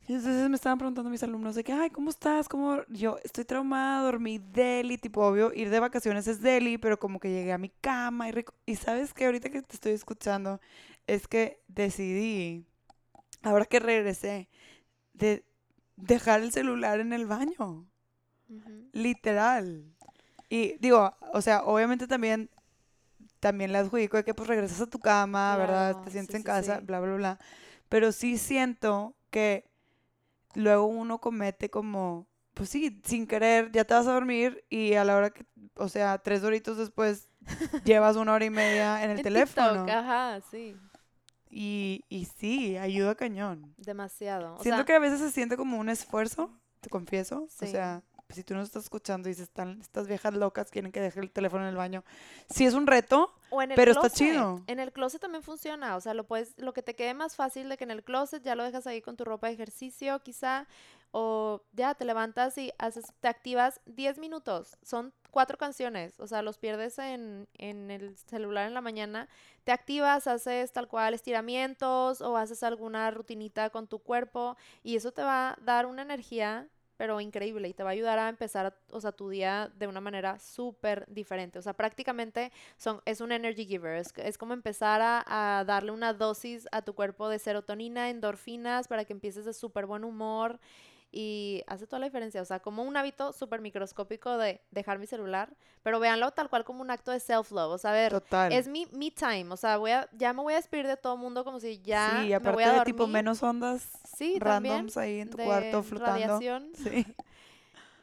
Y entonces me estaban preguntando mis alumnos de que, ay, ¿cómo estás? ¿Cómo? Yo estoy traumada, dormí deli, tipo, obvio, ir de vacaciones es deli, pero como que llegué a mi cama y, y sabes que ahorita que te estoy escuchando, es que decidí, ahora que regresé, de dejar el celular en el baño. Literal. Y digo, o sea, obviamente también, también le adjudico de que pues regresas a tu cama, ¿verdad? Te sientes en casa, bla, bla, bla. Pero sí siento que luego uno comete como, pues sí, sin querer, ya te vas a dormir y a la hora que, o sea, tres horitos después llevas una hora y media en el teléfono. ajá, sí. Y, y sí, ayuda cañón. Demasiado. Siento que a veces se siente como un esfuerzo, te confieso. O sea, si tú no estás escuchando y dices, están, estas viejas locas quieren que deje el teléfono en el baño. Sí es un reto, pero está chido. En el closet también funciona. O sea, lo puedes, lo que te quede más fácil de que en el closet ya lo dejas ahí con tu ropa de ejercicio, quizá. O ya te levantas y haces, te activas 10 minutos. Son cuatro canciones. O sea, los pierdes en, en el celular en la mañana. Te activas, haces tal cual estiramientos o haces alguna rutinita con tu cuerpo. Y eso te va a dar una energía pero increíble y te va a ayudar a empezar, o sea, tu día de una manera súper diferente. O sea, prácticamente son, es un energy giver, es, como empezar a, a, darle una dosis a tu cuerpo de serotonina, endorfinas, para que empieces de súper buen humor y hace toda la diferencia. O sea, como un hábito súper microscópico de dejar mi celular, pero véanlo tal cual como un acto de self-love. O sea, a ver, es mi me time. O sea, voy a, ya me voy a despedir de todo el mundo como si ya sí, aparte me voy a de tipo menos ondas sí, randoms ahí en tu cuarto flotando. Radiación. Sí.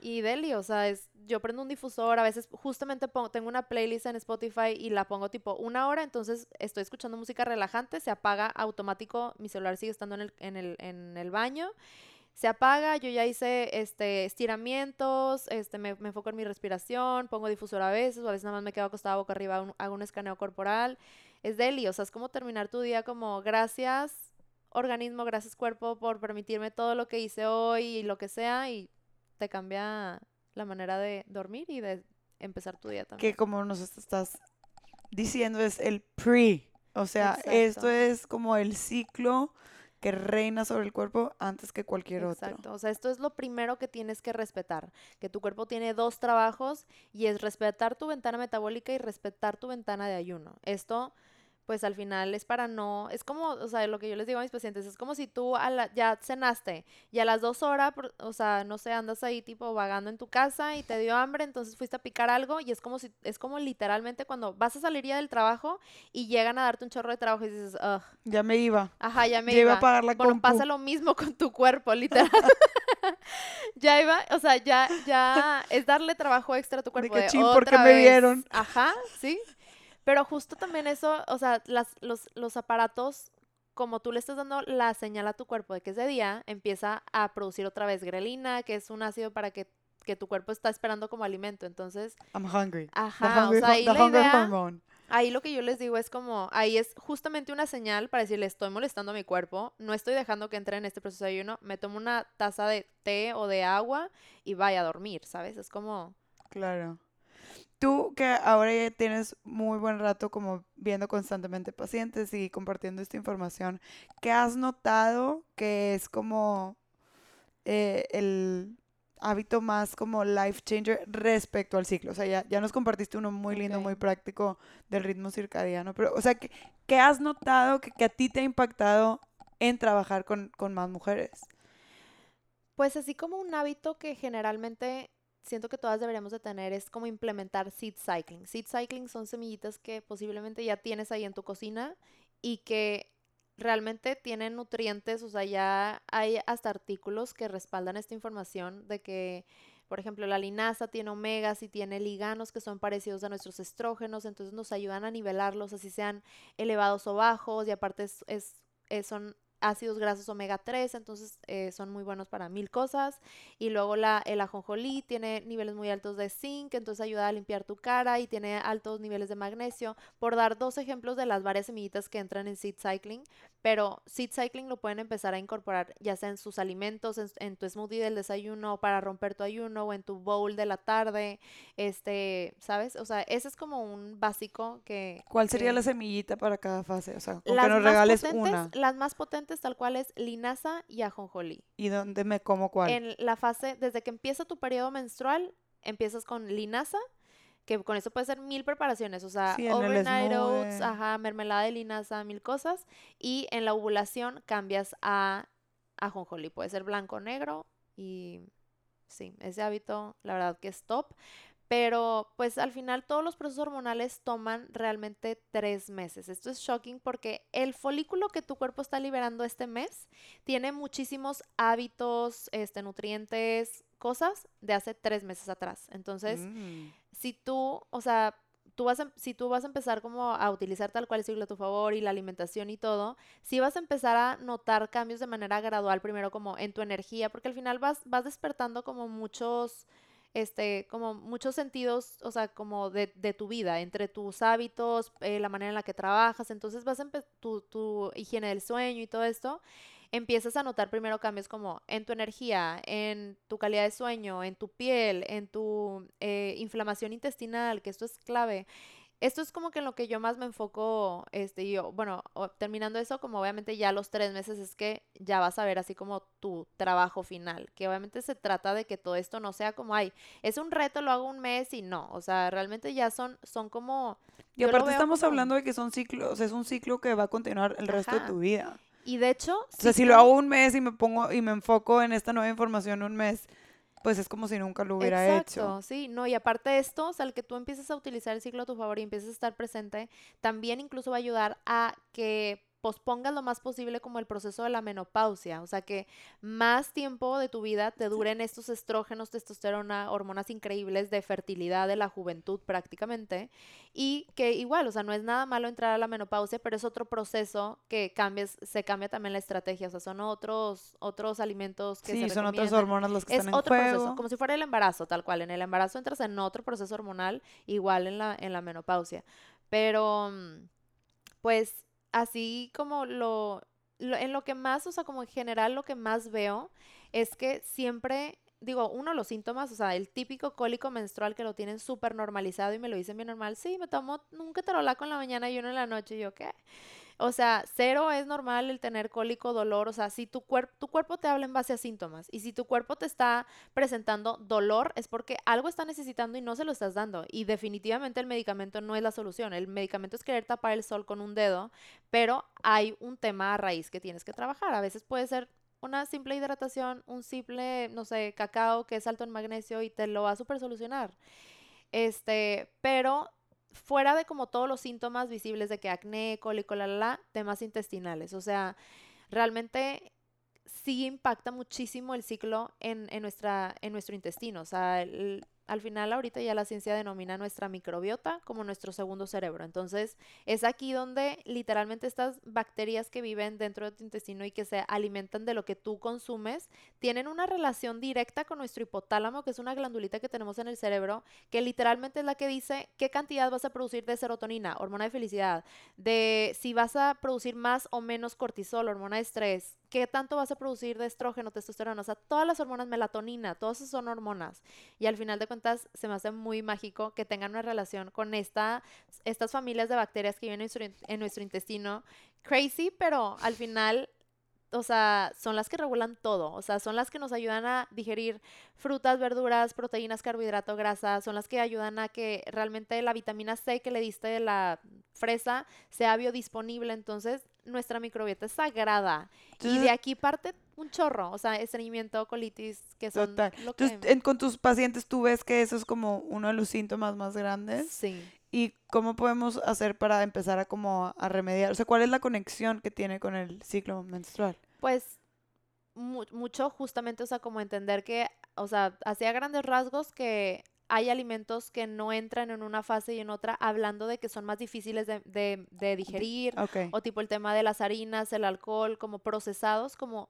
Y Deli, o sea, es, yo prendo un difusor, a veces justamente pongo, tengo una playlist en Spotify y la pongo tipo una hora, entonces estoy escuchando música relajante, se apaga automático, mi celular sigue estando en el, en el, en el baño se apaga, yo ya hice este, estiramientos, este, me, enfoco en mi respiración, pongo difusor a veces, o a veces nada más me quedo acostada boca arriba, hago un escaneo corporal. Es deli, o sea, es como terminar tu día como gracias organismo, gracias cuerpo por permitirme todo lo que hice hoy y lo que sea y te cambia la manera de dormir y de empezar tu día también. Que como nos estás diciendo es el pre, o sea, esto es como el ciclo que reina sobre el cuerpo antes que cualquier otro. Exacto, o sea, esto es lo primero que tienes que respetar, que tu cuerpo tiene dos trabajos y es respetar tu ventana metabólica y respetar tu ventana de ayuno. Esto pues al final es para no, es como, o sea, lo que yo les digo a mis pacientes, es como si tú ya cenaste y a las dos horas, o sea, no sé, andas ahí tipo vagando en tu casa y te dio hambre, entonces fuiste a picar algo y es como si, es como literalmente cuando vas a salir ya del trabajo y llegan a darte un chorro de trabajo y dices, Ugh. Ya me iba. Ajá, ya me iba. a pagar la Bueno, pasa lo mismo con tu cuerpo, literal. ya iba, o sea, ya, ya es darle trabajo extra a tu cuerpo. De que porque me vieron. Ajá, sí. Pero justo también eso, o sea, las, los, los aparatos, como tú le estás dando la señal a tu cuerpo de que es de día, empieza a producir otra vez grelina, que es un ácido para que, que tu cuerpo está esperando como alimento. Entonces. I'm hungry. Ajá, o sea, ahí la idea, Ahí lo que yo les digo es como, ahí es justamente una señal para decirle, estoy molestando a mi cuerpo, no estoy dejando que entre en este proceso de ayuno, me tomo una taza de té o de agua y vaya a dormir, ¿sabes? Es como... Claro. Tú que ahora ya tienes muy buen rato como viendo constantemente pacientes y compartiendo esta información, ¿qué has notado que es como eh, el hábito más como life changer respecto al ciclo? O sea, ya, ya nos compartiste uno muy lindo, muy práctico del ritmo circadiano, pero, o sea, ¿qué, qué has notado que, que, a ti te ha impactado en trabajar con, con más mujeres? Pues así como un hábito que generalmente siento que todas deberíamos de tener es como implementar seed cycling. Seed cycling son semillitas que posiblemente ya tienes ahí en tu cocina y que realmente tienen nutrientes, o sea, ya hay hasta artículos que respaldan esta información de que, por ejemplo, la linaza tiene omegas y tiene liganos que son parecidos a nuestros estrógenos, entonces nos ayudan a nivelarlos, así sean elevados o bajos, y aparte es, es son ácidos grasos omega 3, entonces eh, son muy buenos para mil cosas. Y luego la, el ajonjolí tiene niveles muy altos de zinc, entonces ayuda a limpiar tu cara y tiene altos niveles de magnesio. Por dar dos ejemplos de las varias semillitas que entran en seed cycling, pero seed cycling lo pueden empezar a incorporar ya sea en sus alimentos, en, tu smoothie del desayuno, para romper tu ayuno, o en tu bowl de la tarde, este, ¿sabes? O sea, ese es como un básico que... ¿Cuál sería la semillita para cada fase? O sea, que nos regales una. Las más potentes tal cual es linaza y ajonjolí. ¿Y dónde me como cuál? En la fase, desde que empieza tu periodo menstrual, empiezas con linaza, que con eso puede ser mil preparaciones, o sea, overnight oats, ajá, mermelada de linaza, mil cosas. Y en la ovulación cambias a ajonjolí, puede ser blanco o negro. Y sí, ese hábito, la verdad que es top. Pero pues al final todos los procesos hormonales toman realmente tres meses. Esto es shocking porque el folículo que tu cuerpo está liberando este mes tiene muchísimos hábitos, este, nutrientes, cosas de hace tres meses atrás. Entonces, mm. si tú, o sea, tú vas a, si tú vas a empezar como a utilizar tal cual el ciclo a tu favor y la alimentación y todo, si vas a empezar a notar cambios de manera gradual, primero como en tu energía, porque al final vas, vas despertando como muchos este, como muchos sentidos, o sea, como de, de tu vida, entre tus hábitos, eh, la manera en la que trabajas, entonces vas a tu, tu higiene del sueño y todo esto, empiezas a notar primero cambios como en tu energía, en tu calidad de sueño, en tu piel, en tu eh, inflamación intestinal, que esto es clave. Esto es como que en lo que yo más me enfoco, este, yo, bueno, terminando eso, como obviamente ya los tres meses es que ya vas a ver así como tu trabajo final, que obviamente se trata de que todo esto no sea como, ay, es un reto, lo hago un mes y no, o sea, realmente ya son, son como... Y aparte estamos hablando de que son ciclos, es un ciclo que va a continuar el resto de tu vida. Y de hecho... O sea, si lo hago un mes y me pongo y me enfoco en esta nueva información un mes, pues es como si nunca lo hubiera Exacto, sí, no, y aparte de esto, o sea, el que tú empieces a utilizar el ciclo a tu favor y empieces a estar presente, también incluso va a ayudar a que pospongas lo más posible como el proceso de la menopausia, o sea que más tiempo de tu vida te duren estos estrógenos, testosterona, hormonas increíbles de fertilidad de la juventud prácticamente y que igual, o sea, no es nada malo entrar a la menopausia, pero es otro proceso que cambies, se cambia también la estrategia, o sea, son otros otros alimentos que sí, son otras hormonas los que es están otro en proceso, como si fuera el embarazo, tal cual, en el embarazo entras en otro proceso hormonal igual en la en la menopausia. Pero mm, pues así como lo, en lo que más, o sea, como en general lo que más veo es que siempre, digo, uno, los síntomas, o sea, el típico cólico menstrual que lo tienen súper normalizado y me lo dicen bien normal, sí, me tomo un ketorolaco en la mañana y uno en la noche, y yo, ¿qué? O sea, cero es normal el tener cólico, dolor. O sea, si tu, cuerpo te habla en base a síntomas y si tu cuerpo te está presentando dolor es porque algo está necesitando y no se lo estás dando. Y definitivamente el medicamento no es la solución. El medicamento es querer tapar el sol con un dedo, pero hay un tema a raíz que tienes que trabajar. A veces puede ser una simple hidratación, un simple, no sé, cacao que es alto en magnesio y te lo va a super solucionar. Este, pero fuera de como todos los síntomas visibles de que acné, cólico, la, la, la, temas intestinales. O sea, realmente sí impacta muchísimo el ciclo en, en, nuestra, en nuestro intestino. O sea, el, al final ahorita ya la ciencia denomina nuestra microbiota como nuestro segundo cerebro. Entonces es aquí donde literalmente estas bacterias que viven dentro de tu intestino y que se alimentan de lo que tú consumes tienen una relación directa con nuestro hipotálamo, que es una glandulita que tenemos en el cerebro, que literalmente es la que dice qué cantidad vas a producir de serotonina, hormona de felicidad, de si vas a producir más o menos cortisol, hormona de estrés, qué tanto vas a producir de estrógeno, testosterona, o sea, todas las hormonas, melatonina, todas esas son hormonas. Y al final de cuentas se me hace muy mágico que tengan una relación con esta, estas familias de bacterias que viven en nuestro, en nuestro intestino. Crazy, pero al final o sea, son las que regulan todo, o sea, son las que nos ayudan a digerir frutas, verduras, proteínas, carbohidrato, grasa, son las que ayudan a que realmente la vitamina C que le diste de la fresa sea biodisponible, entonces nuestra microbiota es sagrada y de aquí parte un chorro, o sea, estreñimiento, colitis, que son Total. lo que... Entonces, con tus pacientes tú ves que eso es como uno de los síntomas más grandes. Sí. ¿Y cómo podemos hacer para empezar a como a remediar? O sea, ¿cuál es la conexión que tiene con el ciclo menstrual? Pues mu mucho justamente, o sea, como entender que, o sea, hacía grandes rasgos que hay alimentos que no entran en una fase y en otra, hablando de que son más difíciles de, de, de digerir, okay. o tipo el tema de las harinas, el alcohol, como procesados, como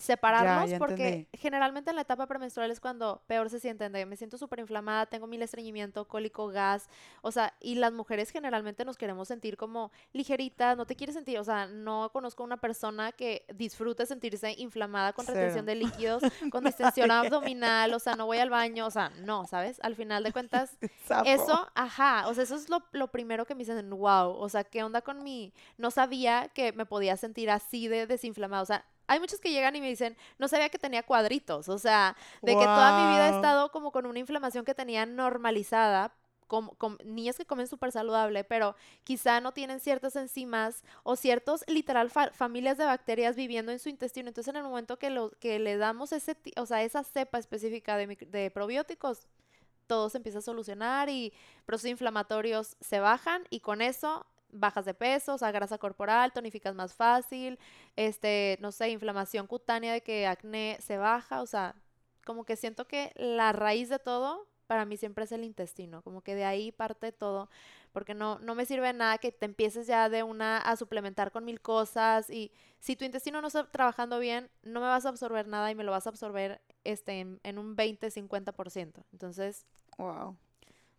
separarnos Ya, ya porque entendí. generalmente en la etapa premenstrual es cuando peor se sienten de me siento súper inflamada, tengo mil estreñimiento, cólico, gas, o sea, y las mujeres generalmente nos queremos sentir como ligeritas, no te quieres sentir, o sea, no conozco una persona que disfrute sentirse inflamada con Cero. retención de líquidos, con distensión abdominal, o sea, no voy al baño, o sea, no, ¿sabes? Al final de cuentas, eso, ajá, o sea, eso es lo, lo primero que me dicen, wow, o sea, ¿qué onda con mi? No sabía que me podía sentir así de desinflamada, o sea, hay muchos que llegan y me dicen, no sabía que tenía cuadritos, o sea, de que toda mi vida he estado como con una inflamación que tenía normalizada, como, com- niñas que comen súper saludable, pero quizá no tienen ciertas enzimas o ciertos, literal, fa- familias de bacterias viviendo en su intestino. Entonces, en el momento que, lo, que le damos ese, o sea, esa cepa específica de, de probióticos, todo se empieza a solucionar y procesos inflamatorios se bajan y con eso bajas de peso, o sea, grasa corporal, tonificas más fácil, este, no sé, inflamación cutánea de que acné se baja, o sea, como que siento que la raíz de todo para mí siempre es el intestino, como que de ahí parte todo, porque no, no me sirve de nada que te empieces ya de una a suplementar con mil cosas y si tu intestino no está trabajando bien, no me vas a absorber nada y me lo vas a absorber este, en, en un 20-50%. Entonces, Wow.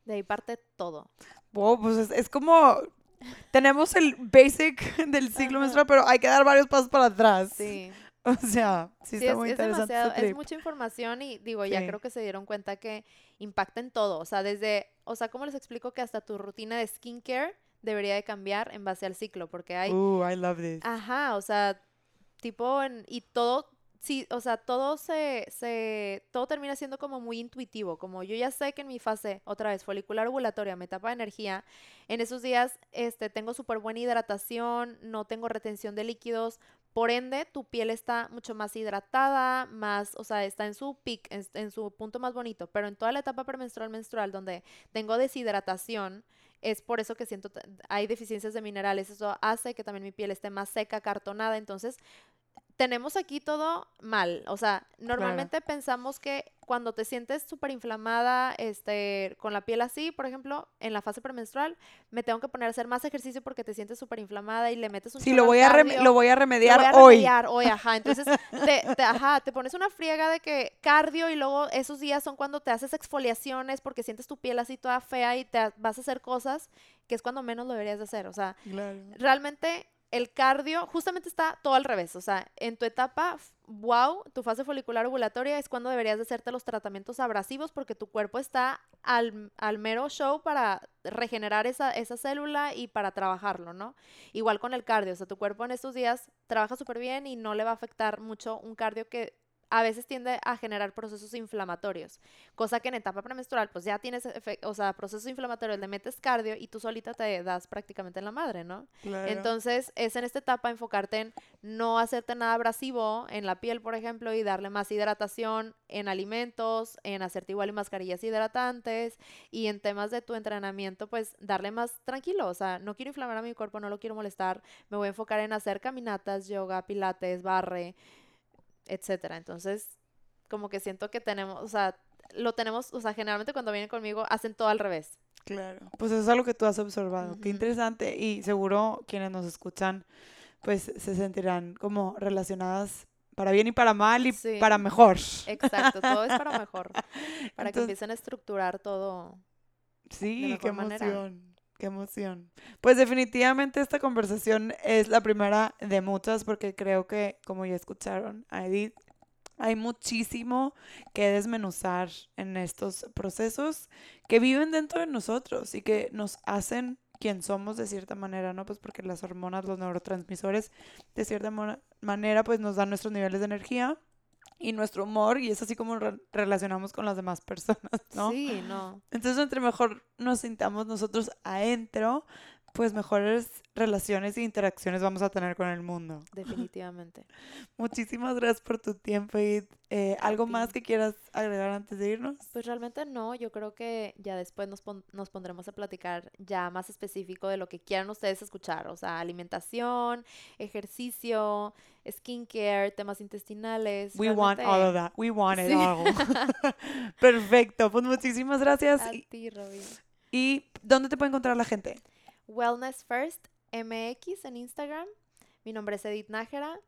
de ahí parte todo. Wow, pues es, es como tenemos el basic del ciclo Ajá. menstrual, pero hay que dar varios pasos para atrás. Sí. O sea, sí, Sí, está es, muy es interesante demasiado, este es mucha información y digo, ya creo que se dieron cuenta que impacta en todo, o sea, desde, o sea, ¿cómo les explico que hasta tu rutina de skincare debería de cambiar en base al ciclo? Porque hay, Ooh, I love this. ajá, o sea, tipo, en- y todo, sí, o sea, todo se, se, todo termina siendo como muy intuitivo, como yo ya sé que en mi fase, otra vez, folicular ovulatoria, me etapa de energía, en esos días, este, tengo súper buena hidratación, no tengo retención de líquidos, por ende, tu piel está mucho más hidratada, más, o sea, está en su peak, en, su punto más bonito, pero en toda la etapa premenstrual menstrual donde tengo deshidratación, es por eso que siento, hay deficiencias de minerales, eso hace que también mi piel esté más seca, cartonada, entonces tenemos aquí todo mal, o sea, normalmente pensamos que cuando te sientes súper inflamada, este, con la piel así, por ejemplo, en la fase premenstrual, me tengo que poner a hacer más ejercicio porque te sientes súper inflamada y le metes un Sí, lo voy, a cardio lo voy a lo remediar voy a hoy. remediar hoy, ajá. Entonces, te, te- ajá, te pones una friega de que cardio y luego esos días son cuando te haces exfoliaciones porque sientes tu piel así toda fea y te vas a hacer cosas que es cuando menos lo deberías de hacer. O sea, Claro. realmente el cardio justamente está todo al revés. O sea, en tu etapa, wow, tu fase folicular ovulatoria es cuando deberías de hacerte los tratamientos abrasivos porque tu cuerpo está al, al mero show para regenerar esa, esa, célula y para trabajarlo, ¿no? Igual con el cardio. O sea, tu cuerpo en estos días trabaja súper bien y no le va a afectar mucho un cardio que a veces tiende a generar procesos inflamatorios, cosa que en etapa premenstrual pues ya tienes, o sea, procesos inflamatorios, le metes cardio y tú solita te das prácticamente en la madre, ¿no? Entonces es en esta etapa enfocarte en no hacerte nada abrasivo en la piel, por ejemplo, y darle más hidratación en alimentos, en hacerte igual y mascarillas hidratantes y en temas de tu entrenamiento, pues darle más tranquilo, o sea, no quiero inflamar a mi cuerpo, no lo quiero molestar, me voy a enfocar en hacer caminatas, yoga, pilates, barre, etcétera. Entonces, como que siento que tenemos, o sea, lo tenemos, o sea, generalmente cuando vienen conmigo hacen todo al revés. Claro, pues eso es algo que tú has observado. Qué interesante y seguro quienes nos escuchan pues se sentirán como relacionadas para bien y para mal y para mejor. Exacto, todo es para mejor. Para que empiecen a estructurar todo. Sí, qué emoción. Qué emoción. Pues definitivamente esta conversación es la primera de muchas porque creo que, como ya escucharon a Edith, hay muchísimo que desmenuzar en estos procesos que viven dentro de nosotros y que nos hacen quien somos de cierta manera, ¿no? Pues porque las hormonas, los neurotransmisores, de cierta manera, pues nos dan nuestros niveles de energía y nuestro humor y es así como relacionamos con las demás personas, ¿no? Sí, no. Entonces, entre mejor nos sintamos nosotros adentro, pues mejores relaciones e interacciones vamos a tener con el mundo. Definitivamente. Muchísimas gracias por tu tiempo y eh, algo más que quieras agregar antes de irnos. Pues realmente no, yo creo que ya después nos, nos pondremos a platicar ya más específico de lo que quieran ustedes escuchar, o sea, alimentación, ejercicio, skincare, temas intestinales. We want all of that. We want it all. Perfecto, pues muchísimas gracias. A ti, Robin. ¿Y dónde te puede encontrar la gente? Wellness First MX en Instagram. Mi nombre es Edith Nájera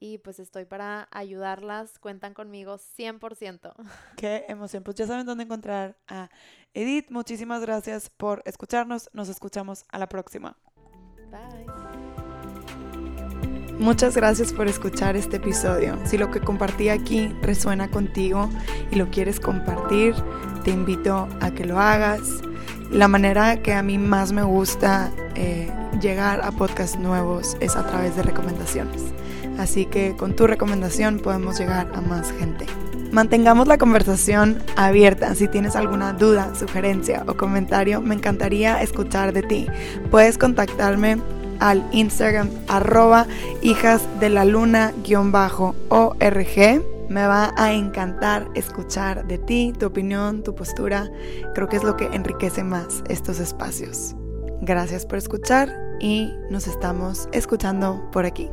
y pues estoy para ayudarlas. Cuentan conmigo 100%. Qué emoción. Pues ya saben dónde encontrar a Edith. Muchísimas gracias por escucharnos. Nos escuchamos a la próxima. Bye. Muchas gracias por escuchar este episodio. Si lo que compartí aquí resuena contigo y lo quieres compartir, te invito a que lo hagas la manera que a mí más me gusta eh, llegar a podcasts nuevos es a través de recomendaciones. Así que con tu recomendación podemos llegar a más gente. Mantengamos la conversación abierta. Si tienes alguna duda, sugerencia o comentario, me encantaría escuchar de ti. Puedes contactarme al Instagram arroba hijas de la luna-org me va a encantar escuchar de ti, tu opinión, tu postura. Creo que es lo que enriquece más estos espacios. Gracias por escuchar y nos estamos escuchando por aquí.